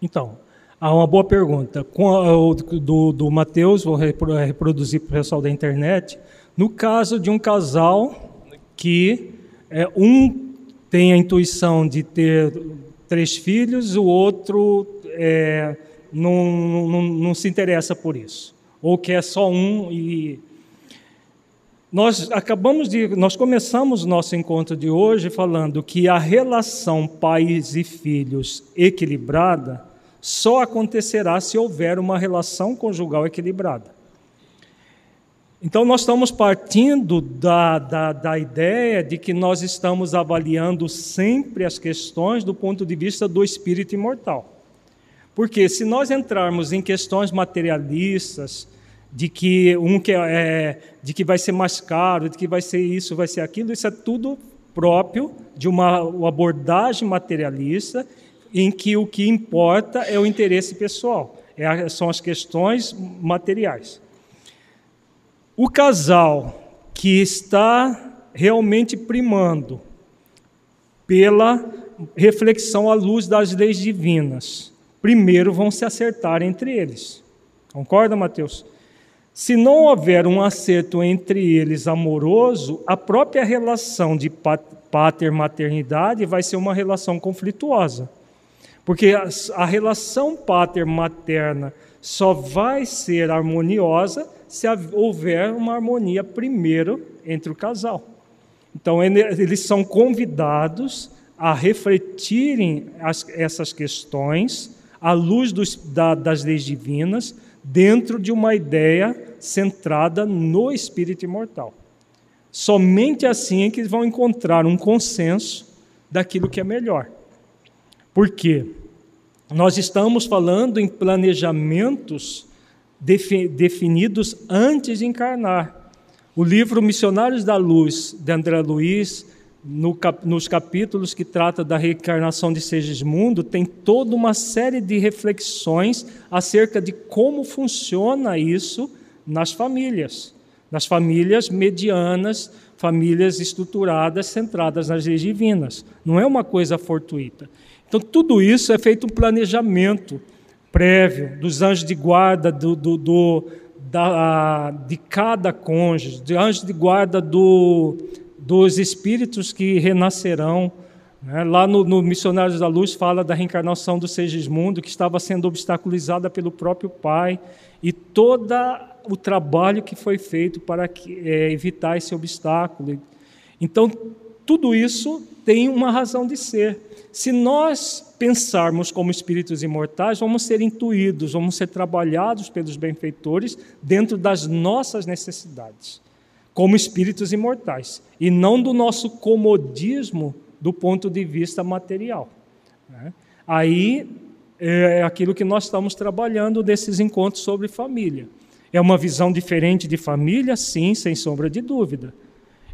S1: Então, há uma boa pergunta. Com do, do Mateus, vou reproduzir para o pessoal da internet. No caso de um casal que é, um tem a intuição de ter três filhos, o outro é, não, não, não se interessa por isso, ou quer só um e nós acabamos de, nós começamos nosso encontro de hoje falando que a relação pais e filhos equilibrada só acontecerá se houver uma relação conjugal equilibrada. Então, nós estamos partindo da, da, da, ideia de que nós estamos avaliando sempre as questões do ponto de vista do espírito imortal. Porque se nós entrarmos em questões materialistas, de que um que é, de que vai ser mais caro, de que vai ser isso, vai ser aquilo, isso é tudo próprio de uma, abordagem materialista em que o que importa é o interesse pessoal, é, são as questões materiais. O casal que está realmente primando pela reflexão à luz das leis divinas, primeiro vão se acertar entre eles. Concorda, Mateus? Se não houver um acerto entre eles amoroso, a própria relação de pater-maternidade vai ser uma relação conflituosa. Porque a relação pater-materna só vai ser harmoniosa se houver uma harmonia primeiro entre o casal. Então, eles são convidados a refletirem as, essas questões à luz dos, da, das leis divinas dentro de uma ideia centrada no espírito imortal. Somente assim é que eles vão encontrar um consenso daquilo que é melhor. Por quê? Nós estamos falando em planejamentos definidos antes de encarnar. O livro Missionários da Luz, de André Luiz, no cap, nos capítulos que trata da reencarnação de Segismundo, tem toda uma série de reflexões acerca de como funciona isso nas famílias, nas famílias medianas, famílias estruturadas, centradas nas leis divinas. Não é uma coisa fortuita. Então, tudo isso é feito um planejamento prévio dos anjos de guarda do, do, do da, de cada cônjuge, de anjos de guarda do, dos espíritos que renascerão. Né? Lá no, no, Missionários da Luz fala da reencarnação do Segismundo, que estava sendo obstaculizada pelo próprio pai, e todo o trabalho que foi feito para que, é, evitar esse obstáculo. Então, tudo isso tem uma razão de ser. Se nós pensarmos como espíritos imortais, vamos ser intuídos, vamos ser trabalhados pelos benfeitores dentro das nossas necessidades como espíritos imortais, e não do nosso comodismo do ponto de vista material. Né? Aí é aquilo que nós estamos trabalhando desses encontros sobre família. É uma visão diferente de família? Sim, sem sombra de dúvida.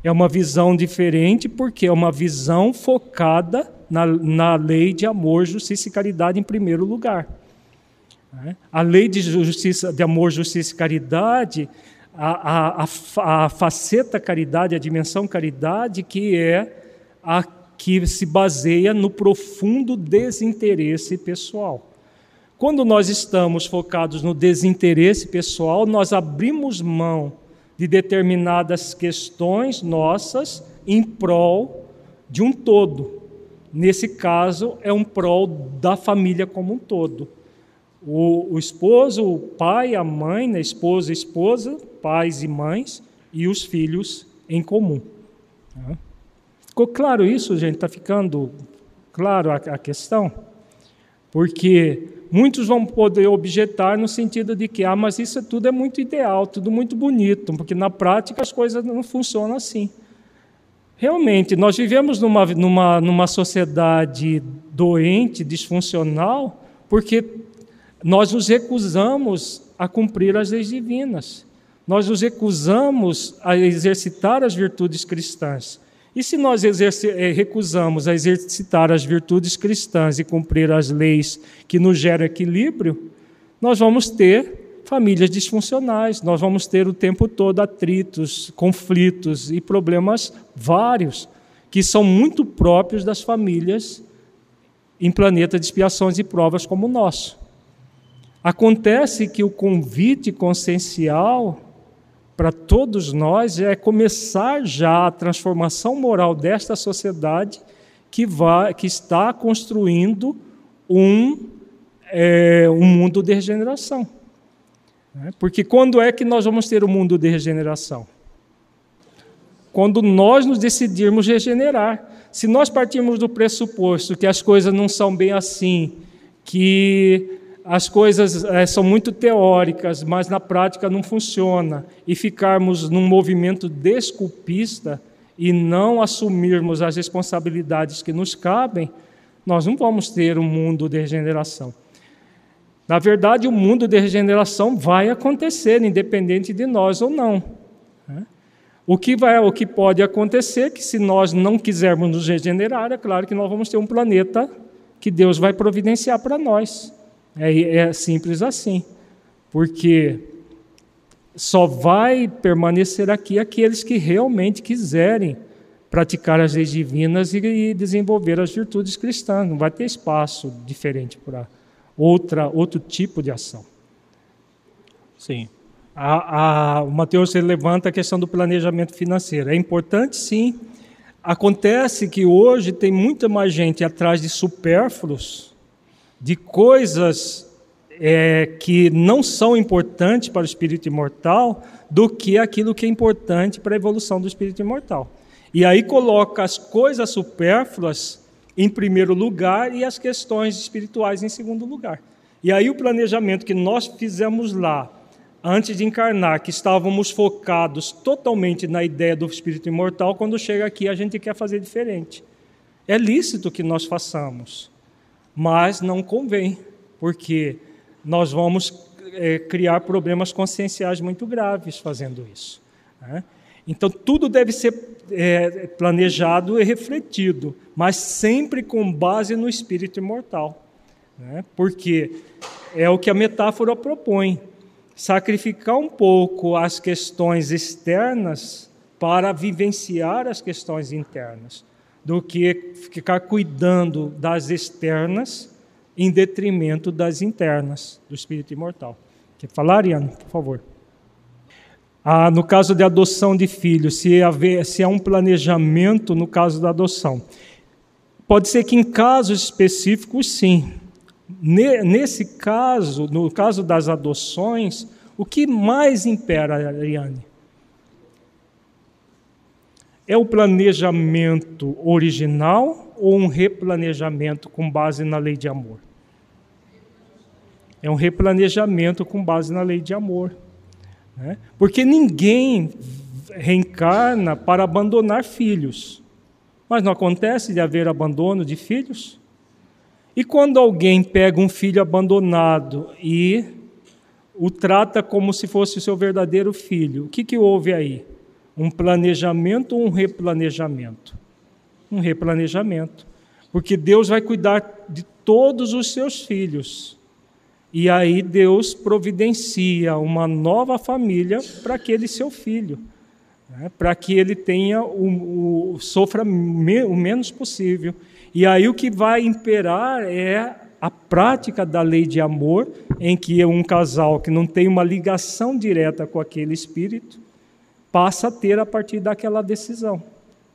S1: É uma visão diferente porque é uma visão focada na, na lei de amor, justiça e caridade em primeiro lugar. Né? A lei de, justiça, de amor, justiça e caridade a, a, a faceta caridade, a dimensão caridade, que é a que se baseia no profundo desinteresse pessoal. Quando nós estamos focados no desinteresse pessoal, nós abrimos mão de determinadas questões nossas em prol de um todo. Nesse caso, é um prol da família como um todo. O, o esposo, o pai, a mãe, né, esposa, esposa, pais e mães e os filhos em comum. Ficou claro isso, gente? Está ficando claro a, a questão? Porque muitos vão poder objetar no sentido de que, ah, mas isso tudo é muito ideal, tudo muito bonito, porque na prática as coisas não funcionam assim. Realmente, nós vivemos numa, numa, numa sociedade doente, disfuncional, porque nós nos recusamos a cumprir as leis divinas. Nós nos recusamos a exercitar as virtudes cristãs. E se nós eh, recusamos a exercitar as virtudes cristãs e cumprir as leis que nos geram equilíbrio, nós vamos ter famílias disfuncionais, nós vamos ter o tempo todo atritos, conflitos e problemas vários, que são muito próprios das famílias em planeta de expiações e provas como o nosso. Acontece que o convite consciencial para todos nós é começar já a transformação moral desta sociedade que, vai, que está construindo um, é, um mundo de regeneração. Né? Porque quando é que nós vamos ter o um mundo de regeneração? Quando nós nos decidirmos regenerar. Se nós partirmos do pressuposto que as coisas não são bem assim, que as coisas é, são muito teóricas, mas na prática não funciona, e ficarmos num movimento desculpista e não assumirmos as responsabilidades que nos cabem, nós não vamos ter um mundo de regeneração. Na verdade, o mundo de regeneração vai acontecer, independente de nós ou não. Né? O que, vai, o que pode acontecer é que, se nós não quisermos nos regenerar, é claro que nós vamos ter um planeta que Deus vai providenciar para nós. É, é simples assim. Porque só vai permanecer aqui aqueles que realmente quiserem praticar as leis divinas e desenvolver as virtudes cristãs. Não vai ter espaço diferente para outra outro tipo de ação. Sim. A, a, o Mateus levanta a questão do planejamento financeiro. É importante, sim. Acontece que hoje tem muita mais gente atrás de supérfluos de coisas é, que não são importantes para o espírito imortal do que aquilo que é importante para a evolução do espírito imortal. E aí coloca as coisas supérfluas em primeiro lugar e as questões espirituais em segundo lugar. E aí o planejamento que nós fizemos lá, antes de encarnar, que estávamos focados totalmente na ideia do espírito imortal, quando chega aqui a gente quer fazer diferente. É lícito que nós façamos mas não convém, porque nós vamos é, criar problemas conscienciais muito graves fazendo isso. Né? Então, tudo deve ser é, planejado e refletido, mas sempre com base no espírito imortal. Né? Porque é o que a metáfora propõe: sacrificar um pouco as questões externas para vivenciar as questões internas do que ficar cuidando das externas em detrimento das internas do espírito imortal. Quer falar, Ariane, por favor? Ah, no caso de adoção de filhos, se, haver, se há um planejamento no caso da adoção. Pode ser que em casos específicos, sim. Nesse caso, no caso das adoções, o que mais impera, Ariane? É o planejamento original ou um replanejamento com base na lei de amor? É um replanejamento com base na lei de amor. Né? Porque ninguém reencarna para abandonar filhos. Mas não acontece de haver abandono de filhos? E quando alguém pega um filho abandonado e o trata como se fosse seu verdadeiro filho, o que, que houve aí? Um planejamento ou um replanejamento? Um replanejamento. Porque Deus vai cuidar de todos os seus filhos. E aí Deus providencia uma nova família para aquele seu filho, né? para que ele tenha o, o sofra me, o menos possível. E aí o que vai imperar é a prática da lei de amor, em que um casal que não tem uma ligação direta com aquele espírito passa a ter a partir daquela decisão.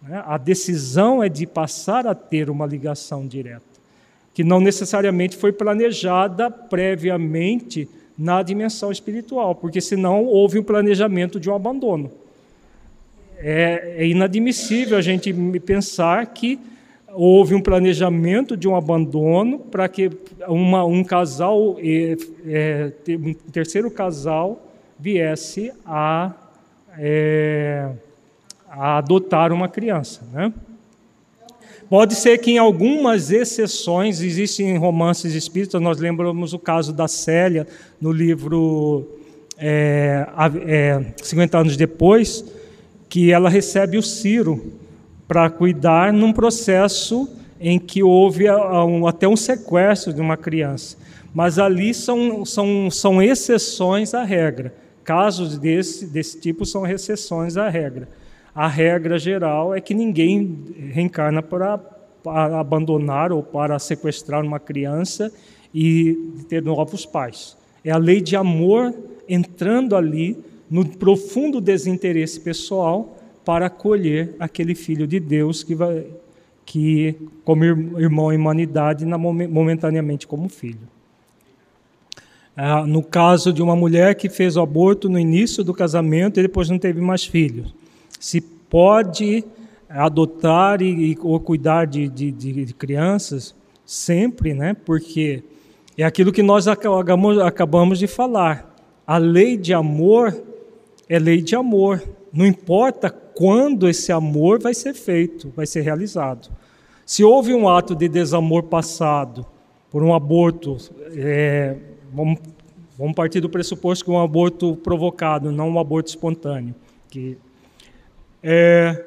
S1: Né? A decisão é de passar a ter uma ligação direta, que não necessariamente foi planejada previamente na dimensão espiritual, porque senão houve um planejamento de um abandono. é, é inadmissível a gente pensar que houve um planejamento de um abandono para que uma, um casal, é, um terceiro casal, viesse a, é, a adotar uma criança. Né? Pode ser que em algumas exceções, existem romances espíritas, nós lembramos o caso da Célia no livro é, é, 50 anos depois, que ela recebe o Ciro para cuidar num processo em que houve até um sequestro de uma criança. Mas ali são, são, são exceções à regra. Casos desse, desse tipo são exceções à regra. A regra geral é que ninguém reencarna para, para abandonar ou para sequestrar uma criança e ter novos pais. É a lei de amor entrando ali no profundo desinteresse pessoal para acolher aquele filho de Deus que vai que como irmão em humanidade momentaneamente como filho. Ah, no caso de uma mulher que fez o aborto no início do casamento e depois não teve mais filhos, se pode adotar e, ou cuidar de, de, de, crianças sempre, né? Porque é aquilo que nós acabamos, acabamos de falar. A lei de amor é lei de amor. Não importa quando esse amor vai ser feito, vai ser realizado. Se houve um ato de desamor passado por um aborto, é, vamos, vamos, partir do pressuposto que um aborto provocado, não um aborto espontâneo, que, é,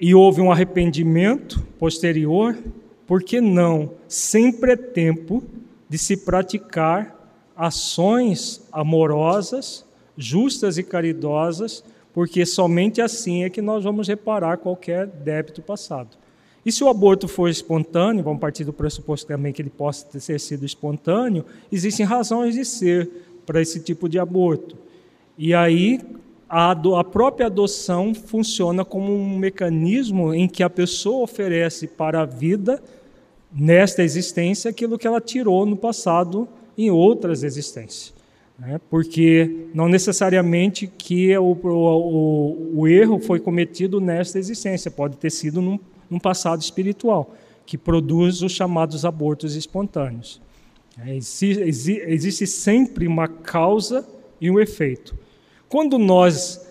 S1: e houve um arrependimento posterior, por que não? Sempre é tempo de se praticar ações amorosas, justas e caridosas porque somente assim é que nós vamos reparar qualquer débito passado. E se o aborto for espontâneo, vamos partir do pressuposto também que ele possa ter sido espontâneo, existem razões de ser para esse tipo de aborto. E aí a, a própria adoção funciona como um mecanismo em que a pessoa oferece para a vida, nesta existência, aquilo que ela tirou no passado em outras existências né? porque não necessariamente que o, o, o, erro foi cometido nesta existência, pode ter sido num, num passado espiritual, que produz os chamados abortos espontâneos. É, existe, existe sempre uma causa e um efeito. Quando nós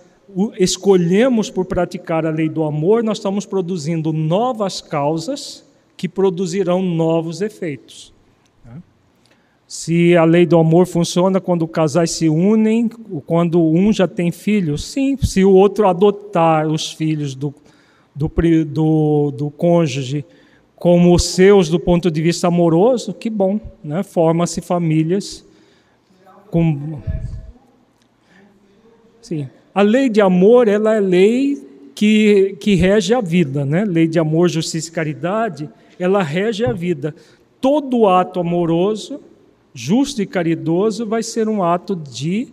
S1: escolhemos por praticar a lei do amor, nós estamos produzindo novas causas que produzirão novos efeitos. Se a lei do amor funciona quando casais se unem, quando um já tem filhos, sim. Se o outro adotar os filhos do, do, do, do cônjuge como os seus do ponto de vista amoroso, que bom, né? Forma-se famílias com Sim. A lei de amor, ela é lei que, que rege a vida, né? Lei de amor, justiça e caridade, ela rege a vida. Todo ato amoroso justo e caridoso vai ser um ato de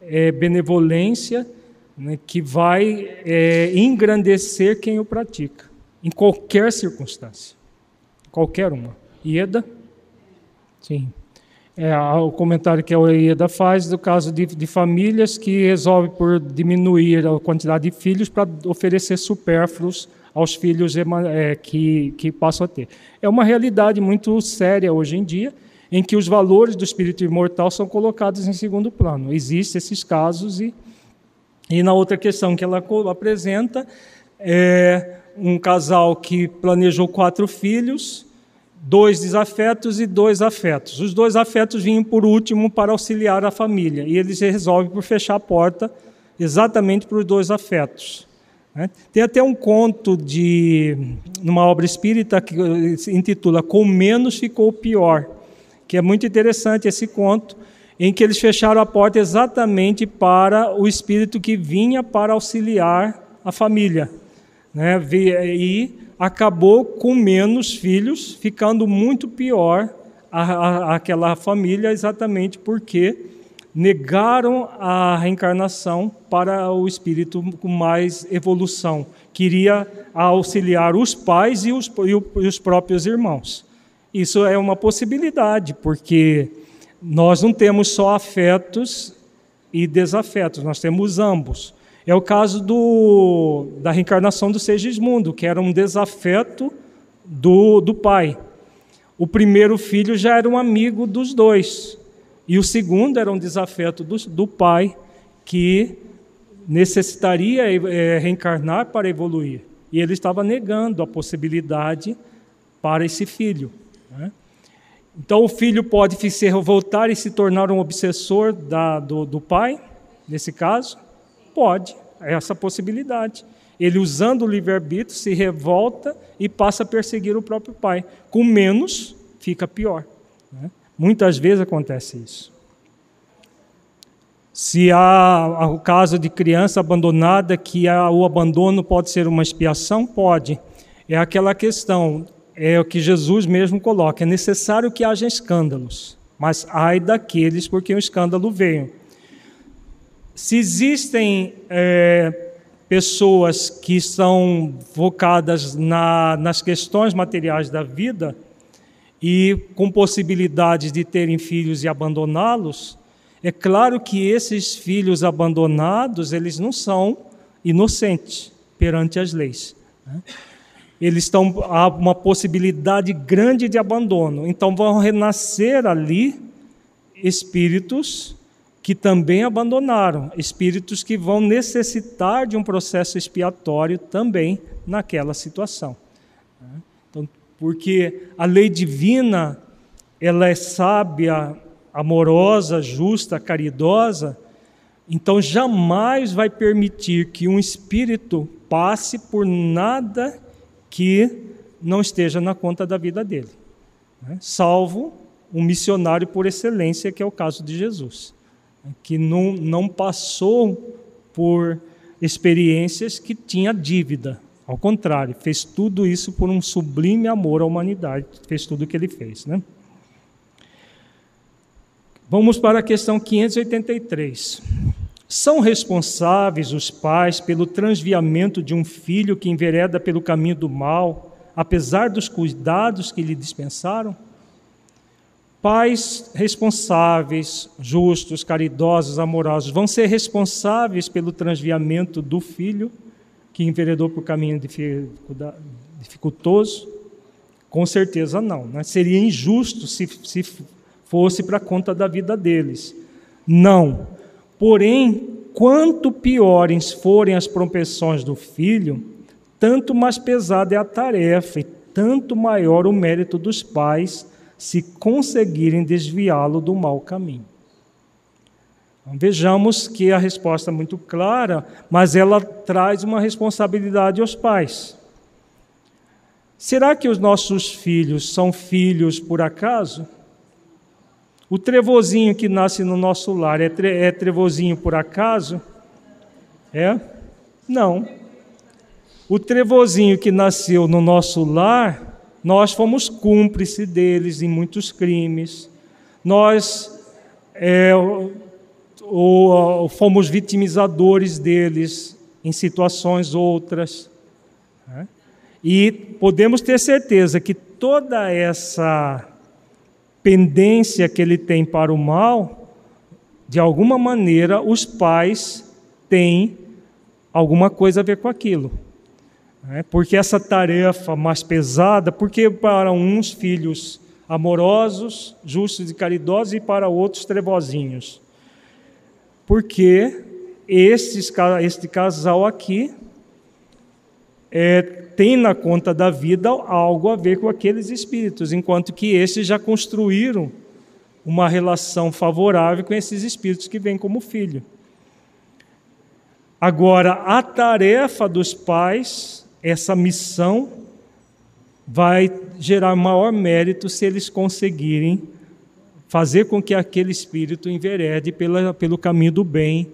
S1: é, benevolência né, que vai é, engrandecer quem o pratica, em qualquer circunstância, qualquer uma. Ieda? Sim. É, o comentário que a Ieda faz do caso de, de famílias que resolve por diminuir a quantidade de filhos para oferecer supérfluos aos filhos é, que, que passam a ter. É uma realidade muito séria hoje em dia, em que os valores do espírito imortal são colocados em segundo plano. Existem esses casos e, e na outra questão que ela apresenta é um casal que planejou quatro filhos, dois desafetos e dois afetos. Os dois afetos vinham por último para auxiliar a família e eles resolvem por fechar a porta exatamente para os dois afetos. Né? Tem até um conto de numa obra espírita que se intitula Com menos ficou pior que é muito interessante esse conto, em que eles fecharam a porta exatamente para o espírito que vinha para auxiliar a família. Né? E acabou com menos filhos, ficando muito pior a, a, aquela família, exatamente porque negaram a reencarnação para o espírito com mais evolução. Queria auxiliar os pais e os, e os próprios irmãos. Isso é uma possibilidade, porque nós não temos só afetos e desafetos, nós temos ambos. É o caso do, da reencarnação do Segismundo, que era um desafeto do, do pai. O primeiro filho já era um amigo dos dois, e o segundo era um desafeto do, do pai, que necessitaria é, reencarnar para evoluir. E ele estava negando a possibilidade para esse filho. Né? Então, o filho pode se revoltar e se tornar um obsessor da, do, do pai, nesse caso? Pode, é essa possibilidade. Ele, usando o livre-arbítrio, se revolta e passa a perseguir o próprio pai. Com menos, fica pior. Né? Muitas vezes acontece isso. Se há o caso de criança abandonada, que o abandono pode ser uma expiação, pode. É aquela questão, é o que Jesus mesmo coloca: é necessário que haja escândalos, mas ai daqueles por quem o escândalo veio. Se existem é, pessoas que são focadas na, nas questões materiais da vida e com possibilidades de terem filhos e abandoná-los, é claro que esses filhos abandonados, eles não são inocentes perante as leis. Né? Eles estão há uma possibilidade grande de abandono. Então vão renascer ali espíritos que também abandonaram, espíritos que vão necessitar de um processo expiatório também naquela situação. Então, porque a lei divina ela é sábia amorosa, justa, caridosa, então jamais vai permitir que um espírito passe por nada que não esteja na conta da vida dele, né? salvo um missionário por excelência, que é o caso de Jesus, que não, não passou por experiências que tinha dívida, ao contrário, fez tudo isso por um sublime amor à humanidade, fez tudo o que ele fez. Né? Vamos para a questão 583. São responsáveis os pais pelo transviamento de um filho que envereda pelo caminho do mal, apesar dos cuidados que lhe dispensaram? Pais responsáveis, justos, caridosos, amorosos, vão ser responsáveis pelo transviamento do filho que enveredou por caminho dificultoso? Com certeza não. Né? Seria injusto se, se fosse para conta da vida deles. Não. Porém, quanto piores forem as propensões do filho, tanto mais pesada é a tarefa e tanto maior o mérito dos pais se conseguirem desviá-lo do mau caminho. Então, vejamos que a resposta é muito clara, mas ela traz uma responsabilidade aos pais. Será que os nossos filhos são filhos por acaso? O trevozinho que nasce no nosso lar é, tre é trevozinho por acaso? É? Não. O trevozinho que nasceu no nosso lar, nós fomos cúmplice deles em muitos crimes. Nós é, fomos vitimizadores deles em situações outras. Né? E podemos ter certeza que toda essa pendência que ele tem para o mal, de alguma maneira os pais têm alguma coisa a ver com aquilo. É, porque essa tarefa mais pesada, porque para uns filhos amorosos, justos e caridosos, e para outros trevozinhos. Porque estes, este casal aqui é, tem na conta da vida algo a ver com aqueles espíritos, enquanto que estes já construíram uma relação favorável com esses espíritos que vêm como filho. Agora, a tarefa dos pais, essa missão, vai gerar maior mérito se eles conseguirem fazer com que aquele espírito enverede pela, pelo caminho do bem,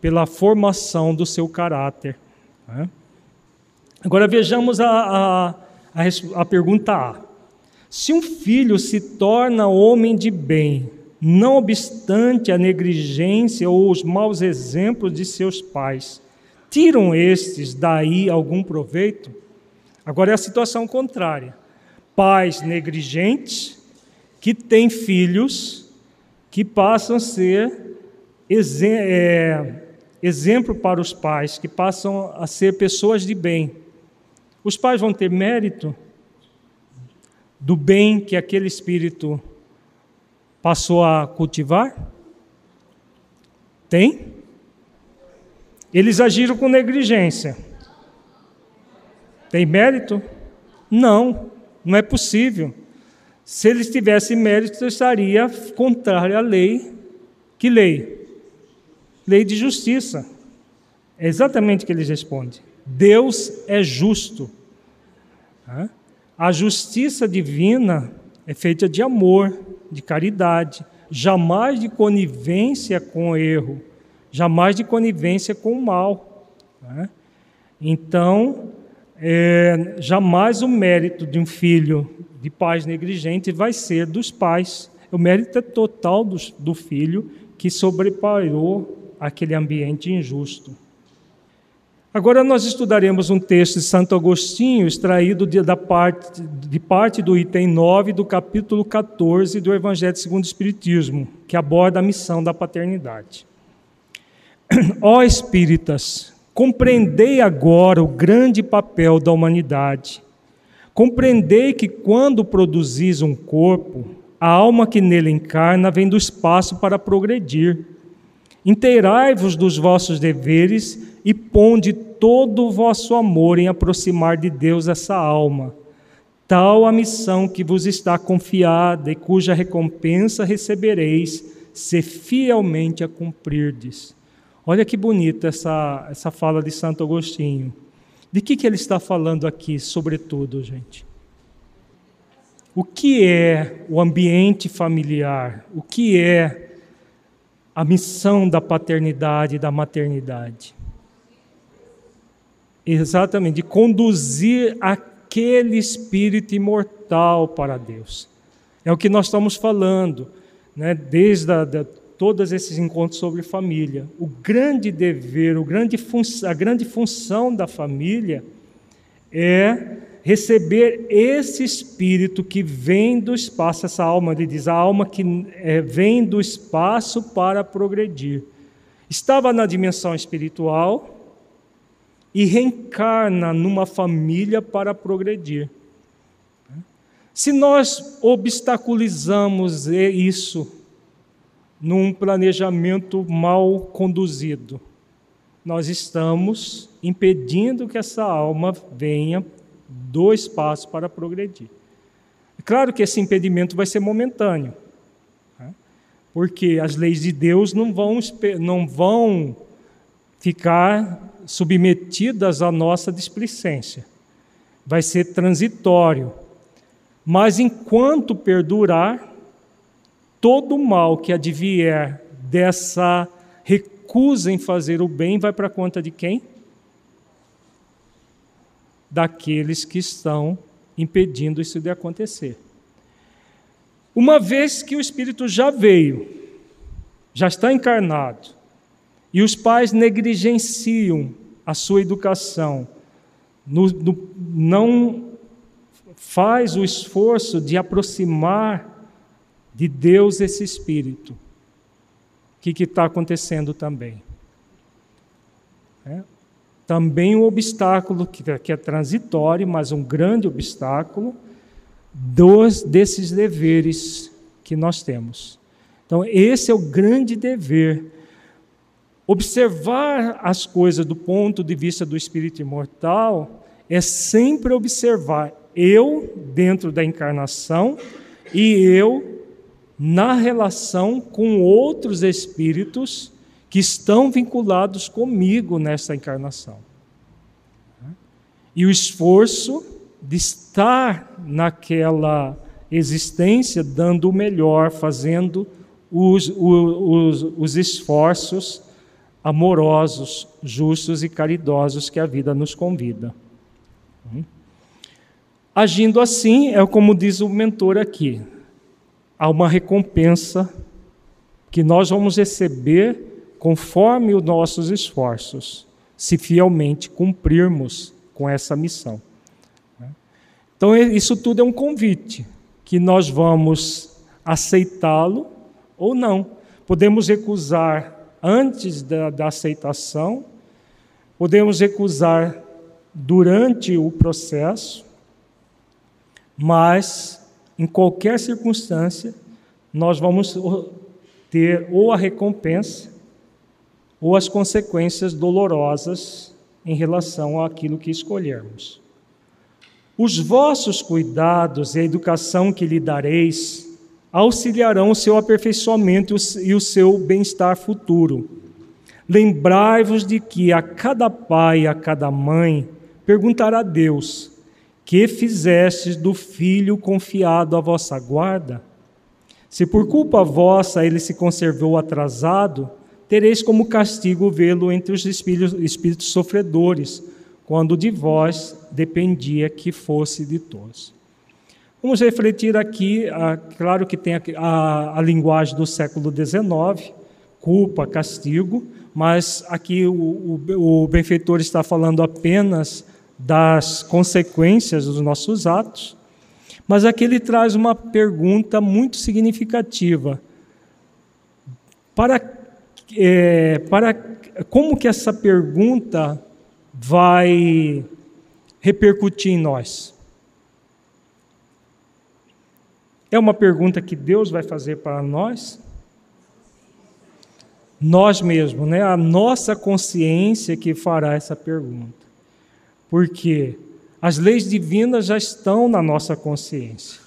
S1: pela formação do seu caráter. Né? Agora vejamos a, a, a, pergunta A. Se um filho se torna homem de bem, não obstante a negligência ou os maus exemplos de seus pais, tiram estes daí algum proveito? Agora é a situação contrária. Pais negligentes que têm filhos que passam a ser é, exemplo para os pais que passam a ser pessoas de bem. Os pais vão ter mérito do bem que aquele espírito passou a cultivar? Tem? Eles agiram com negligência. Tem mérito? Não, não é possível. Se eles tivessem mérito, estaria contrário à lei. Que lei? Lei de justiça. É exatamente o que eles respondem. Deus é justo. A justiça divina é feita de amor, de caridade, jamais de conivência com o erro, jamais de conivência com o mal. Então, é, jamais o mérito de um filho de pais negligentes vai ser dos pais. O mérito é total do, do filho que sobreparou aquele ambiente injusto. Agora nós estudaremos um texto de Santo Agostinho, extraído de, da parte, de parte do item 9 do capítulo 14 do Evangelho segundo o Espiritismo, que aborda a missão da paternidade. Ó espíritas, compreendei agora o grande papel da humanidade. Compreendei que quando produzis um corpo, a alma que nele encarna vem do espaço para progredir. Inteirai-vos dos vossos deveres e ponde todo o vosso amor em aproximar de Deus essa alma. Tal a missão que vos está confiada e cuja recompensa recebereis, se fielmente a cumprirdes. Olha que bonita essa, essa fala de Santo Agostinho. De que, que ele está falando aqui, sobretudo, gente? O que é o ambiente familiar? O que é a missão da paternidade e da maternidade? Exatamente, de conduzir aquele espírito imortal para Deus. É o que nós estamos falando, né? desde a, da, todos esses encontros sobre família. O grande dever, o grande a grande função da família é receber esse espírito que vem do espaço, essa alma, ele diz, a alma que é, vem do espaço para progredir. Estava na dimensão espiritual, e reencarna numa família para progredir. Se nós obstaculizamos isso num planejamento mal conduzido, nós estamos impedindo que essa alma venha do espaço para progredir. É claro que esse impedimento vai ser momentâneo, né? porque as leis de Deus não vão, não vão ficar submetidas à nossa displicência. Vai ser transitório. Mas enquanto perdurar, todo mal que advier dessa recusa em fazer o bem vai para conta de quem? Daqueles que estão impedindo isso de acontecer. Uma vez que o Espírito já veio, já está encarnado, e os pais negligenciam a sua educação, no, no, não faz o esforço de aproximar de Deus esse espírito. O que está acontecendo também? É, também um obstáculo que, que é transitório, mas um grande obstáculo dos, desses deveres que nós temos. Então, esse é o grande dever Observar as coisas do ponto de vista do espírito imortal é sempre observar eu dentro da encarnação e eu na relação com outros espíritos que estão vinculados comigo nessa encarnação. E o esforço de estar naquela existência, dando o melhor, fazendo os, os, os esforços amorosos, justos e caridosos que a vida nos convida. Hum? Agindo assim, é como diz o mentor aqui, há uma recompensa que nós vamos receber conforme os nossos esforços, se fielmente cumprirmos com essa missão. Então, isso tudo é um convite, que nós vamos aceitá-lo ou não. Podemos recusar antes da, da aceitação, podemos recusar durante o processo, mas em qualquer circunstância nós vamos ter ou a recompensa ou as consequências dolorosas em relação àquilo que escolhermos. Os vossos cuidados e a educação que lhe dareis auxiliarão o seu aperfeiçoamento e o seu bem-estar futuro. Lembrai-vos de que a cada pai e a cada mãe perguntará a Deus: Que fizestes do filho confiado à vossa guarda? Se por culpa vossa ele se conservou atrasado, tereis como castigo vê-lo entre os espíritos, espíritos sofredores, quando de vós dependia que fosse de todos. Vamos refletir aqui, ah, claro que tem a, a, a, linguagem do século XIX, culpa, castigo, mas aqui o, o, o benfeitor está falando apenas das consequências dos nossos atos, mas aqui ele traz uma pergunta muito significativa. Para, é, para como que essa pergunta vai repercutir em nós? É uma pergunta que Deus vai fazer para nós? Nós mesmos, né? A nossa consciência que fará essa pergunta. Porque as leis divinas já estão na nossa consciência.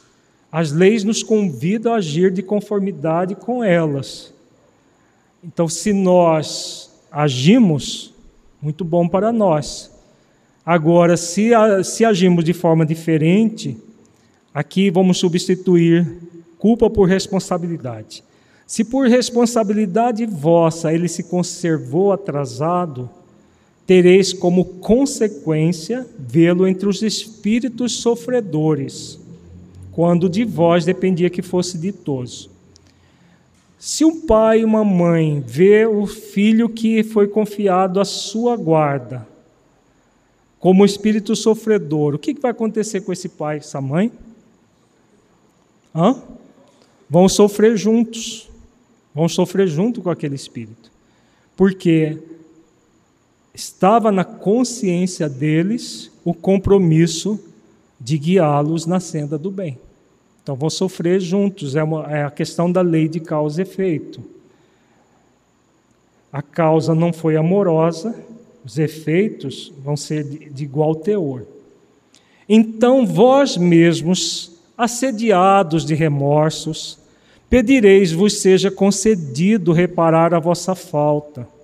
S1: As leis nos convidam a agir de conformidade com elas. Então, se nós agimos, muito bom para nós. Agora, se, se agimos de forma diferente, aqui vamos substituir culpa por responsabilidade. Se por responsabilidade vossa ele se conservou atrasado, tereis como consequência vê-lo entre os espíritos sofredores, quando de vós dependia que fosse ditoso. Se um pai e uma mãe vê o filho que foi confiado à sua guarda como espírito sofredor, o que vai acontecer com esse pai e essa mãe? Hã? Vão sofrer juntos, vão sofrer junto com aquele espírito, porque estava na consciência deles o compromisso de guiá-los na senda do bem. Então vão sofrer juntos, é, uma, é a questão da lei de causa e efeito. A causa não foi amorosa, os efeitos vão ser de, de igual teor. Então vós mesmos, assediados de remorsos, pedireis vos seja concedido reparar a vossa falta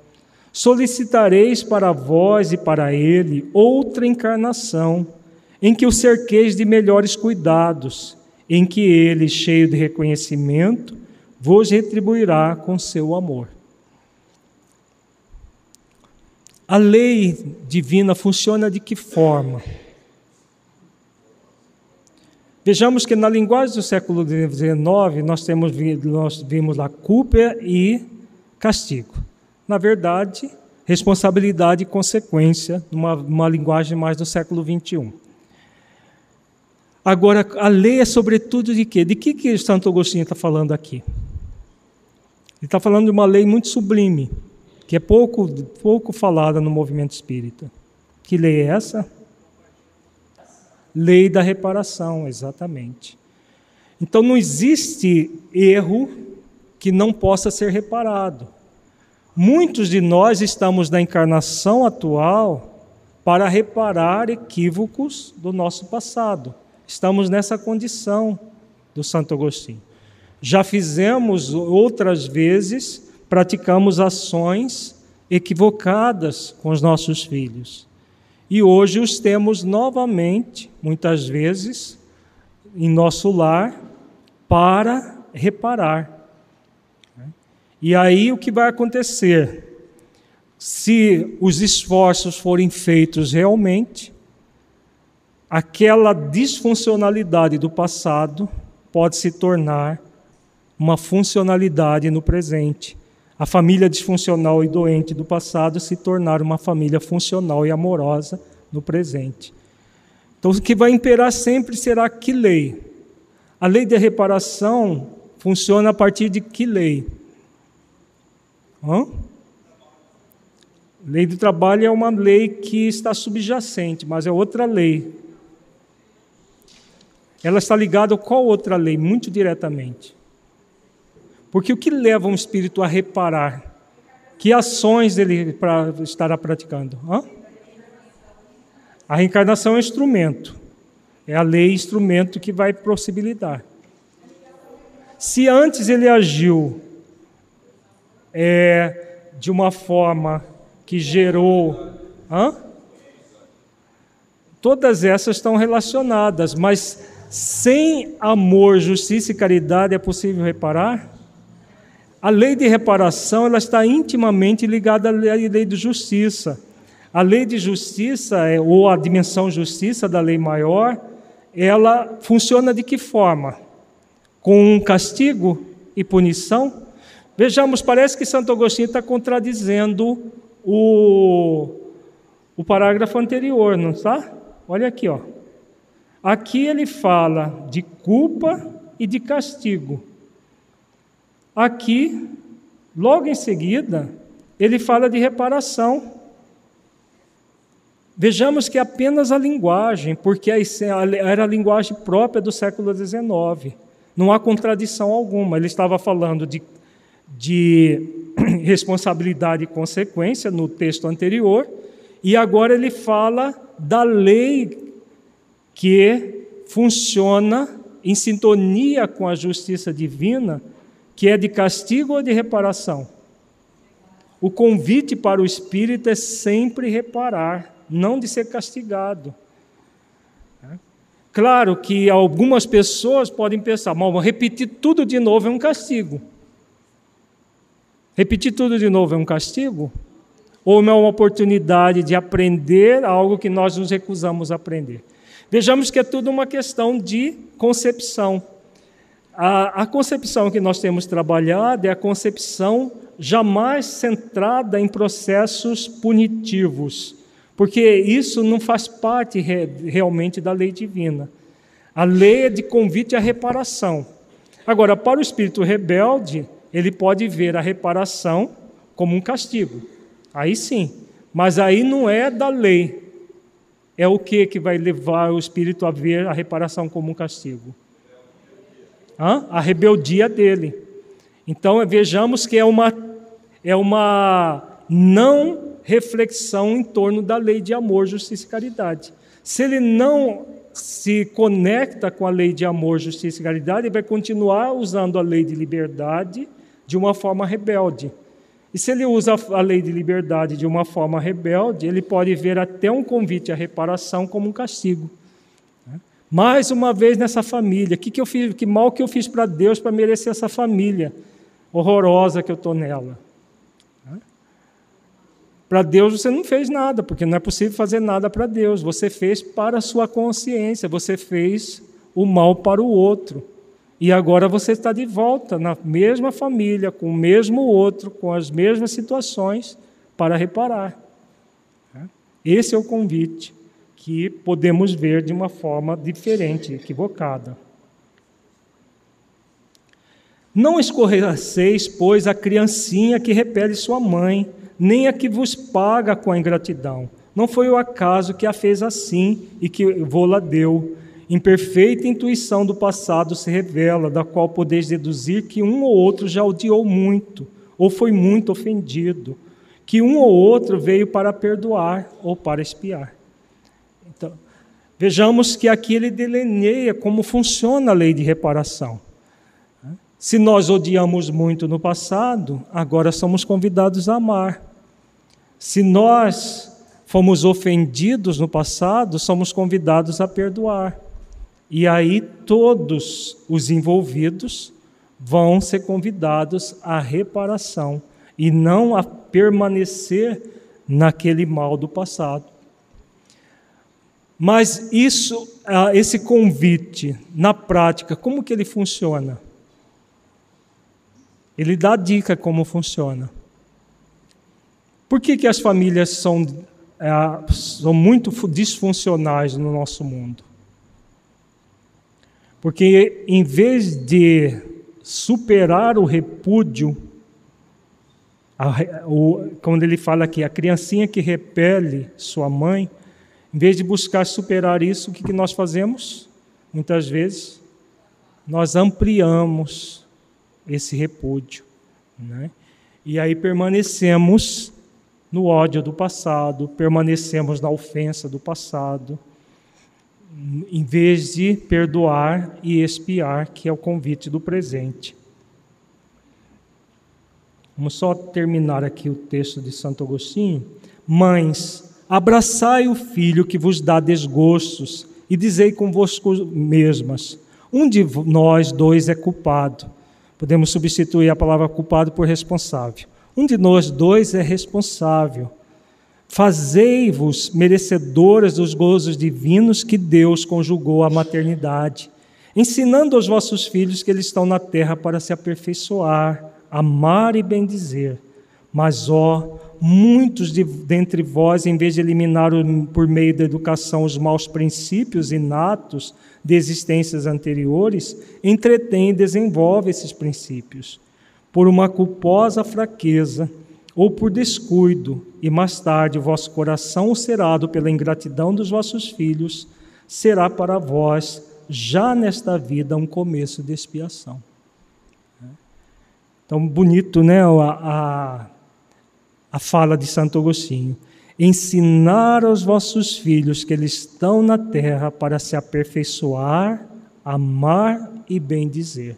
S1: solicitareis para vós e para ele outra encarnação, em que o cerqueis de melhores cuidados, em que ele, cheio de reconhecimento, vos retribuirá com seu amor. A lei divina funciona de que forma? Vejamos que na linguagem do século XIX nós temos nós vimos lá culpa e castigo na verdade, responsabilidade e consequência, numa, linguagem mais do século XXI. Agora, a lei é sobretudo de quê? De que, que Santo Agostinho está falando aqui? Ele está falando de uma lei muito sublime, que é pouco, pouco falada no movimento espírita. Que lei é essa? Lei da reparação, exatamente. Então não existe erro que não possa ser reparado. Muitos de nós estamos na encarnação atual para reparar equívocos do nosso passado. Estamos nessa condição do Santo Agostinho. Já fizemos outras vezes, praticamos ações equivocadas com os nossos filhos. E hoje os temos novamente, muitas vezes, em nosso lar, para reparar. E aí o que vai acontecer? Se os esforços forem feitos realmente, aquela disfuncionalidade do passado pode se tornar uma funcionalidade no presente. A família disfuncional e doente do passado se tornar uma família funcional e amorosa no presente. Então, o que vai imperar sempre será que lei? A lei de reparação funciona a partir de que lei? Hã? Lei do trabalho é uma lei que está subjacente, mas é outra lei. Ela está ligada a qual outra lei? Muito diretamente. Porque o que leva um espírito a reparar? Que ações ele estará praticando? Hã? A reencarnação é um instrumento. É a lei instrumento que vai possibilitar. Se antes ele agiu é, de uma forma que gerou. Hã? Todas essas estão relacionadas, mas sem amor, justiça e caridade é possível reparar? A lei de reparação ela está intimamente ligada à lei de justiça. A lei de justiça, é, ou a dimensão justiça da lei maior, ela funciona de que forma? Com castigo e punição? Vejamos, parece que Santo Agostinho está contradizendo o, o parágrafo anterior, não está? Olha aqui, ó. Aqui ele fala de culpa e de castigo. Aqui, logo em seguida, ele fala de reparação. Vejamos que é apenas a linguagem, porque era a linguagem própria do século XIX. Não há contradição alguma. Ele estava falando de, de responsabilidade e consequência no texto anterior, e agora ele fala da lei que funciona em sintonia com a justiça divina, que é de castigo ou de reparação. O convite para o espírito é sempre reparar, não de ser castigado. Claro que algumas pessoas podem pensar, mas repetir tudo de novo é um castigo. Repetir tudo de novo é um castigo? Ou é uma oportunidade de aprender algo que nós nos recusamos a aprender? Vejamos que é tudo uma questão de concepção. A, a concepção que nós temos trabalhado é a concepção jamais centrada em processos punitivos, porque isso não faz parte re, realmente da lei divina. A lei é de convite à reparação. Agora, para o espírito rebelde, ele pode ver a reparação como um castigo. Aí sim. Mas aí não é da lei. É o que que vai levar o espírito a ver a reparação como um castigo? Hã? A rebeldia dele. Então vejamos que é uma é uma não reflexão em torno da lei de amor, justiça e caridade. Se ele não se conecta com a lei de amor, justiça e caridade, ele vai continuar usando a lei de liberdade de uma forma rebelde. E se ele usa a lei de liberdade de uma forma rebelde, ele pode ver até um convite à reparação como um castigo. Mais uma vez nessa família, que, que eu fiz, que mal que eu fiz para Deus para merecer essa família horrorosa que eu estou nela? Para Deus você não fez nada, porque não é possível fazer nada para Deus. Você fez para a sua consciência, você fez o mal para o outro. E agora você está de volta na mesma família, com o mesmo outro, com as mesmas situações, para reparar. Esse é o convite que podemos ver de uma forma diferente, equivocada. Não escorregaceis, pois, a criancinha que repele sua mãe, nem a que vos paga com a ingratidão. Não foi o acaso que a fez assim e que vô-la deu, Imperfeita intuição do passado se revela, da qual podeis deduzir que um ou outro já odiou muito, ou foi muito ofendido, que um ou outro veio para perdoar ou para espiar. Então, vejamos que aqui ele delineia como funciona a lei de reparação. Se nós odiamos muito no passado, agora somos convidados a amar. Se nós fomos ofendidos no passado, somos convidados a perdoar. E aí todos os envolvidos vão ser convidados à reparação e não a permanecer naquele mal do passado. Mas isso, ah, esse convite, na prática, como que ele funciona? Ele dá dica como funciona. Por que, que as famílias são, ah, são muito disfuncionais no nosso mundo? Porque em vez de superar o repúdio, A, o, quando ele fala aqui, a criancinha que repele sua mãe, em vez de buscar superar isso, o que, que nós fazemos? Muitas vezes, nós ampliamos esse repúdio. Né? E aí permanecemos no ódio do passado, permanecemos na ofensa do passado, em vez de perdoar e expiar, que é o convite do presente. Vamos só terminar aqui o texto de Santo Agostinho. Mães, abraçai o filho que vos dá desgostos e dizei convosco mesmas: um de nós dois é culpado. Podemos substituir a palavra culpado por responsável. Um de nós dois é responsável. Fazei-vos merecedoras dos gozos divinos que Deus conjugou à maternidade, ensinando aos vossos filhos que eles estão na terra para se aperfeiçoar, amar e bendizer. Mas, ó, muitos de, dentre vós, em vez de eliminar por meio da educação os maus princípios inatos de existências anteriores, entretêm e desenvolvem esses princípios. Por uma culposa fraqueza ou por descuido, e mais tarde o vosso coração ulcerado pela ingratidão dos vossos filhos, será para vós, já nesta vida, um começo de expiação. Então, bonito, né? A, a, a fala de Santo Agostinho. Ensinar aos vossos filhos que eles estão na terra para se aperfeiçoar, amar e bem dizer.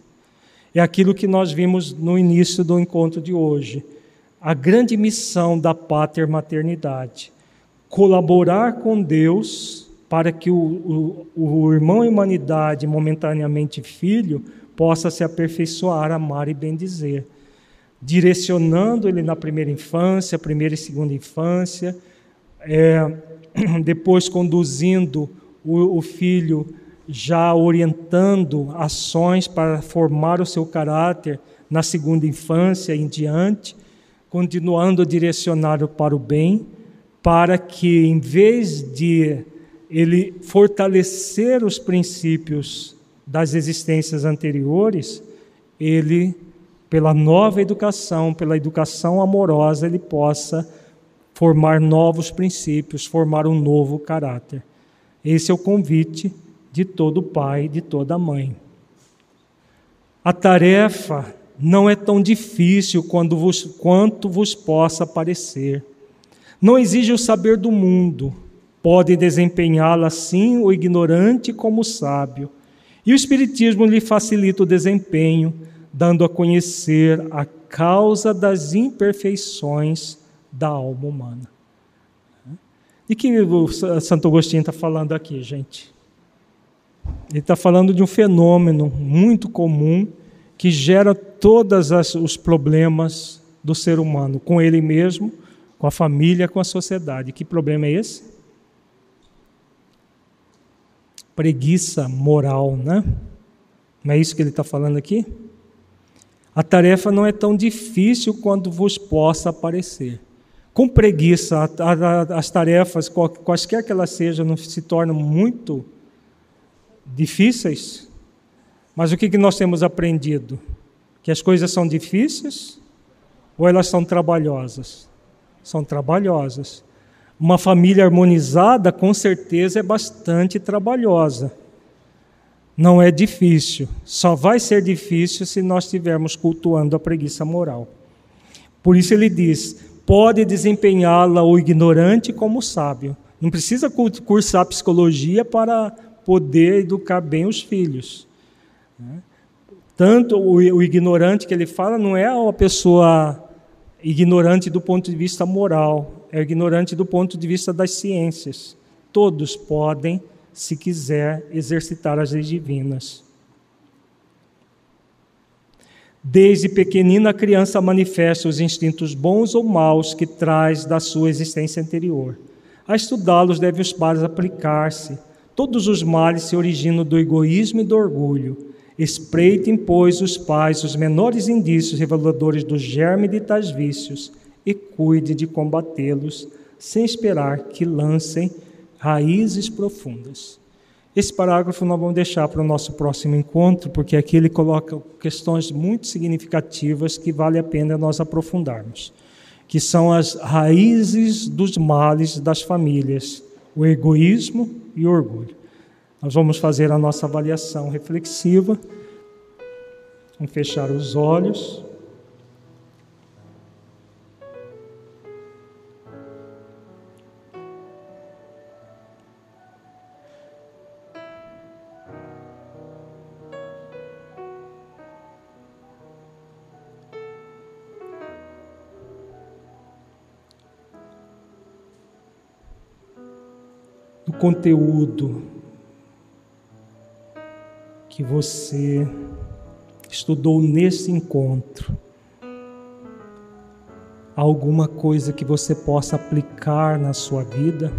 S1: É aquilo que nós vimos no início do encontro de hoje. A grande missão da pater maternidade. Colaborar com Deus para que o, o, o irmão humanidade, momentaneamente filho, possa se aperfeiçoar, amar e bendizer, direcionando ele na primeira infância, primeira e segunda infância, é, depois conduzindo o, o filho já orientando ações para formar o seu caráter na segunda infância em diante, continuando a direcioná-lo para o bem, para que, em vez de ele fortalecer os princípios das existências anteriores, ele, pela nova educação, pela educação amorosa, ele possa formar novos princípios, formar um novo caráter. Esse é o convite de todo pai, de toda mãe. A tarefa não é tão difícil vos, quanto vos possa parecer. Não exige o saber do mundo, pode desempenhá-la assim o ignorante como o sábio e o Espiritismo lhe facilita o desempenho, dando a conhecer a causa das imperfeições da alma humana. E que o Santo Agostinho está falando aqui, gente? Ele está falando de um fenômeno muito comum que gera todos os problemas do ser humano, com ele mesmo, com a família, com a sociedade. Que problema é esse? preguiça moral, né? Não é isso que ele está falando aqui? A tarefa não é tão difícil quanto vos possa parecer. Com preguiça, as tarefas, quaisquer que elas sejam, se tornam muito difíceis. Mas o que, nós temos aprendido? Que as coisas são difíceis ou elas são trabalhosas? São trabalhosas. Uma família harmonizada, com certeza, é bastante trabalhosa. Não é difícil. Só vai ser difícil se nós estivermos cultuando a preguiça moral. Por isso ele diz: pode desempenhá-la o ignorante como o sábio. Não precisa cursar psicologia para poder educar bem os filhos. Né? Tanto o ignorante que ele fala não é a pessoa ignorante do ponto de vista moral, é ignorante do ponto de vista das ciências. Todos podem, se quiser, exercitar as leis divinas. Desde pequenina a criança manifesta os instintos bons ou maus que traz da sua existência anterior. A estudá-los deve os pais aplicar-se. Todos os males se originam do egoísmo e do orgulho. Espreitem, pois, os pais os menores indícios reveladores do germe de tais vícios e cuide de combatê-los, sem esperar que lancem raízes profundas. Esse parágrafo nós vamos deixar para o nosso próximo encontro, porque aqui ele coloca questões muito significativas que vale a pena nós aprofundarmos. que são as raízes dos males das famílias, o egoísmo e o orgulho. Nós vamos fazer a nossa avaliação reflexiva. Vamos fechar os olhos. do conteúdo que você estudou nesse encontro. Alguma coisa que você possa aplicar na sua vida?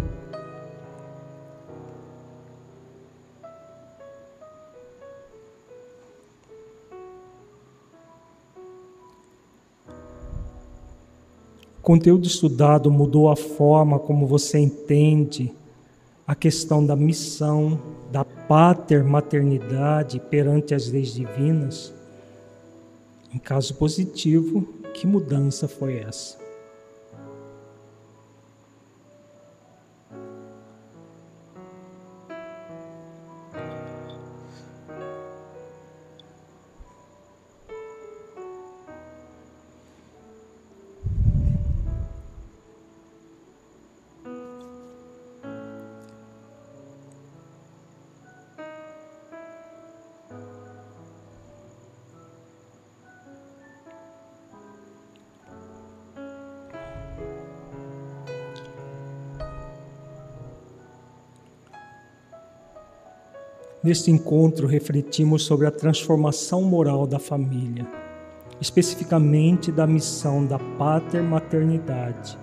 S1: O conteúdo estudado mudou a forma como você entende a questão da missão, da pater-maternidade perante as leis divinas? Em caso positivo, que mudança foi essa? Neste encontro, refletimos sobre a transformação moral da família, especificamente da missão da pater-maternidade,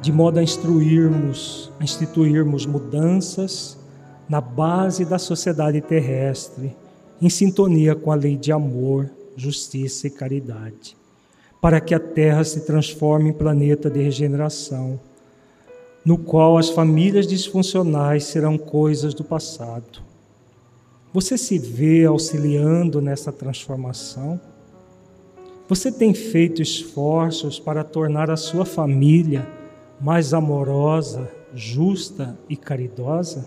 S1: de modo a instruirmos, a instituirmos mudanças na base da sociedade terrestre, em sintonia com a lei de amor, justiça e caridade, para que a Terra se transforme em planeta de regeneração, no qual as famílias disfuncionais serão coisas do passado você se vê auxiliando nessa transformação? Você tem feito esforços para tornar a sua família mais amorosa, justa e caridosa?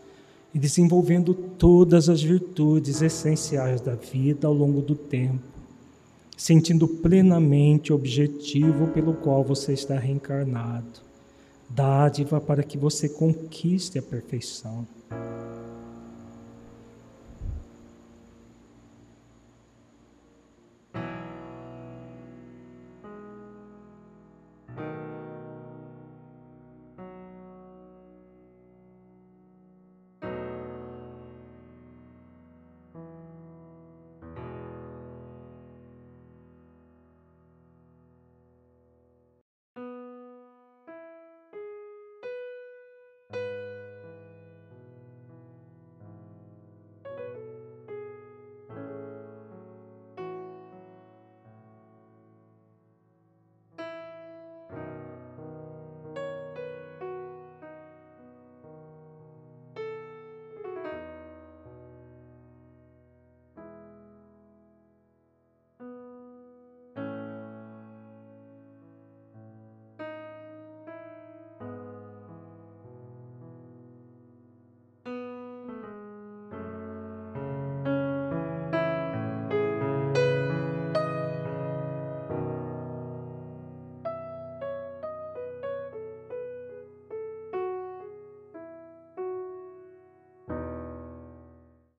S1: e desenvolvendo todas as virtudes essenciais da vida ao longo do tempo, sentindo plenamente o objetivo pelo qual você está reencarnado, dádiva para que você conquiste a perfeição.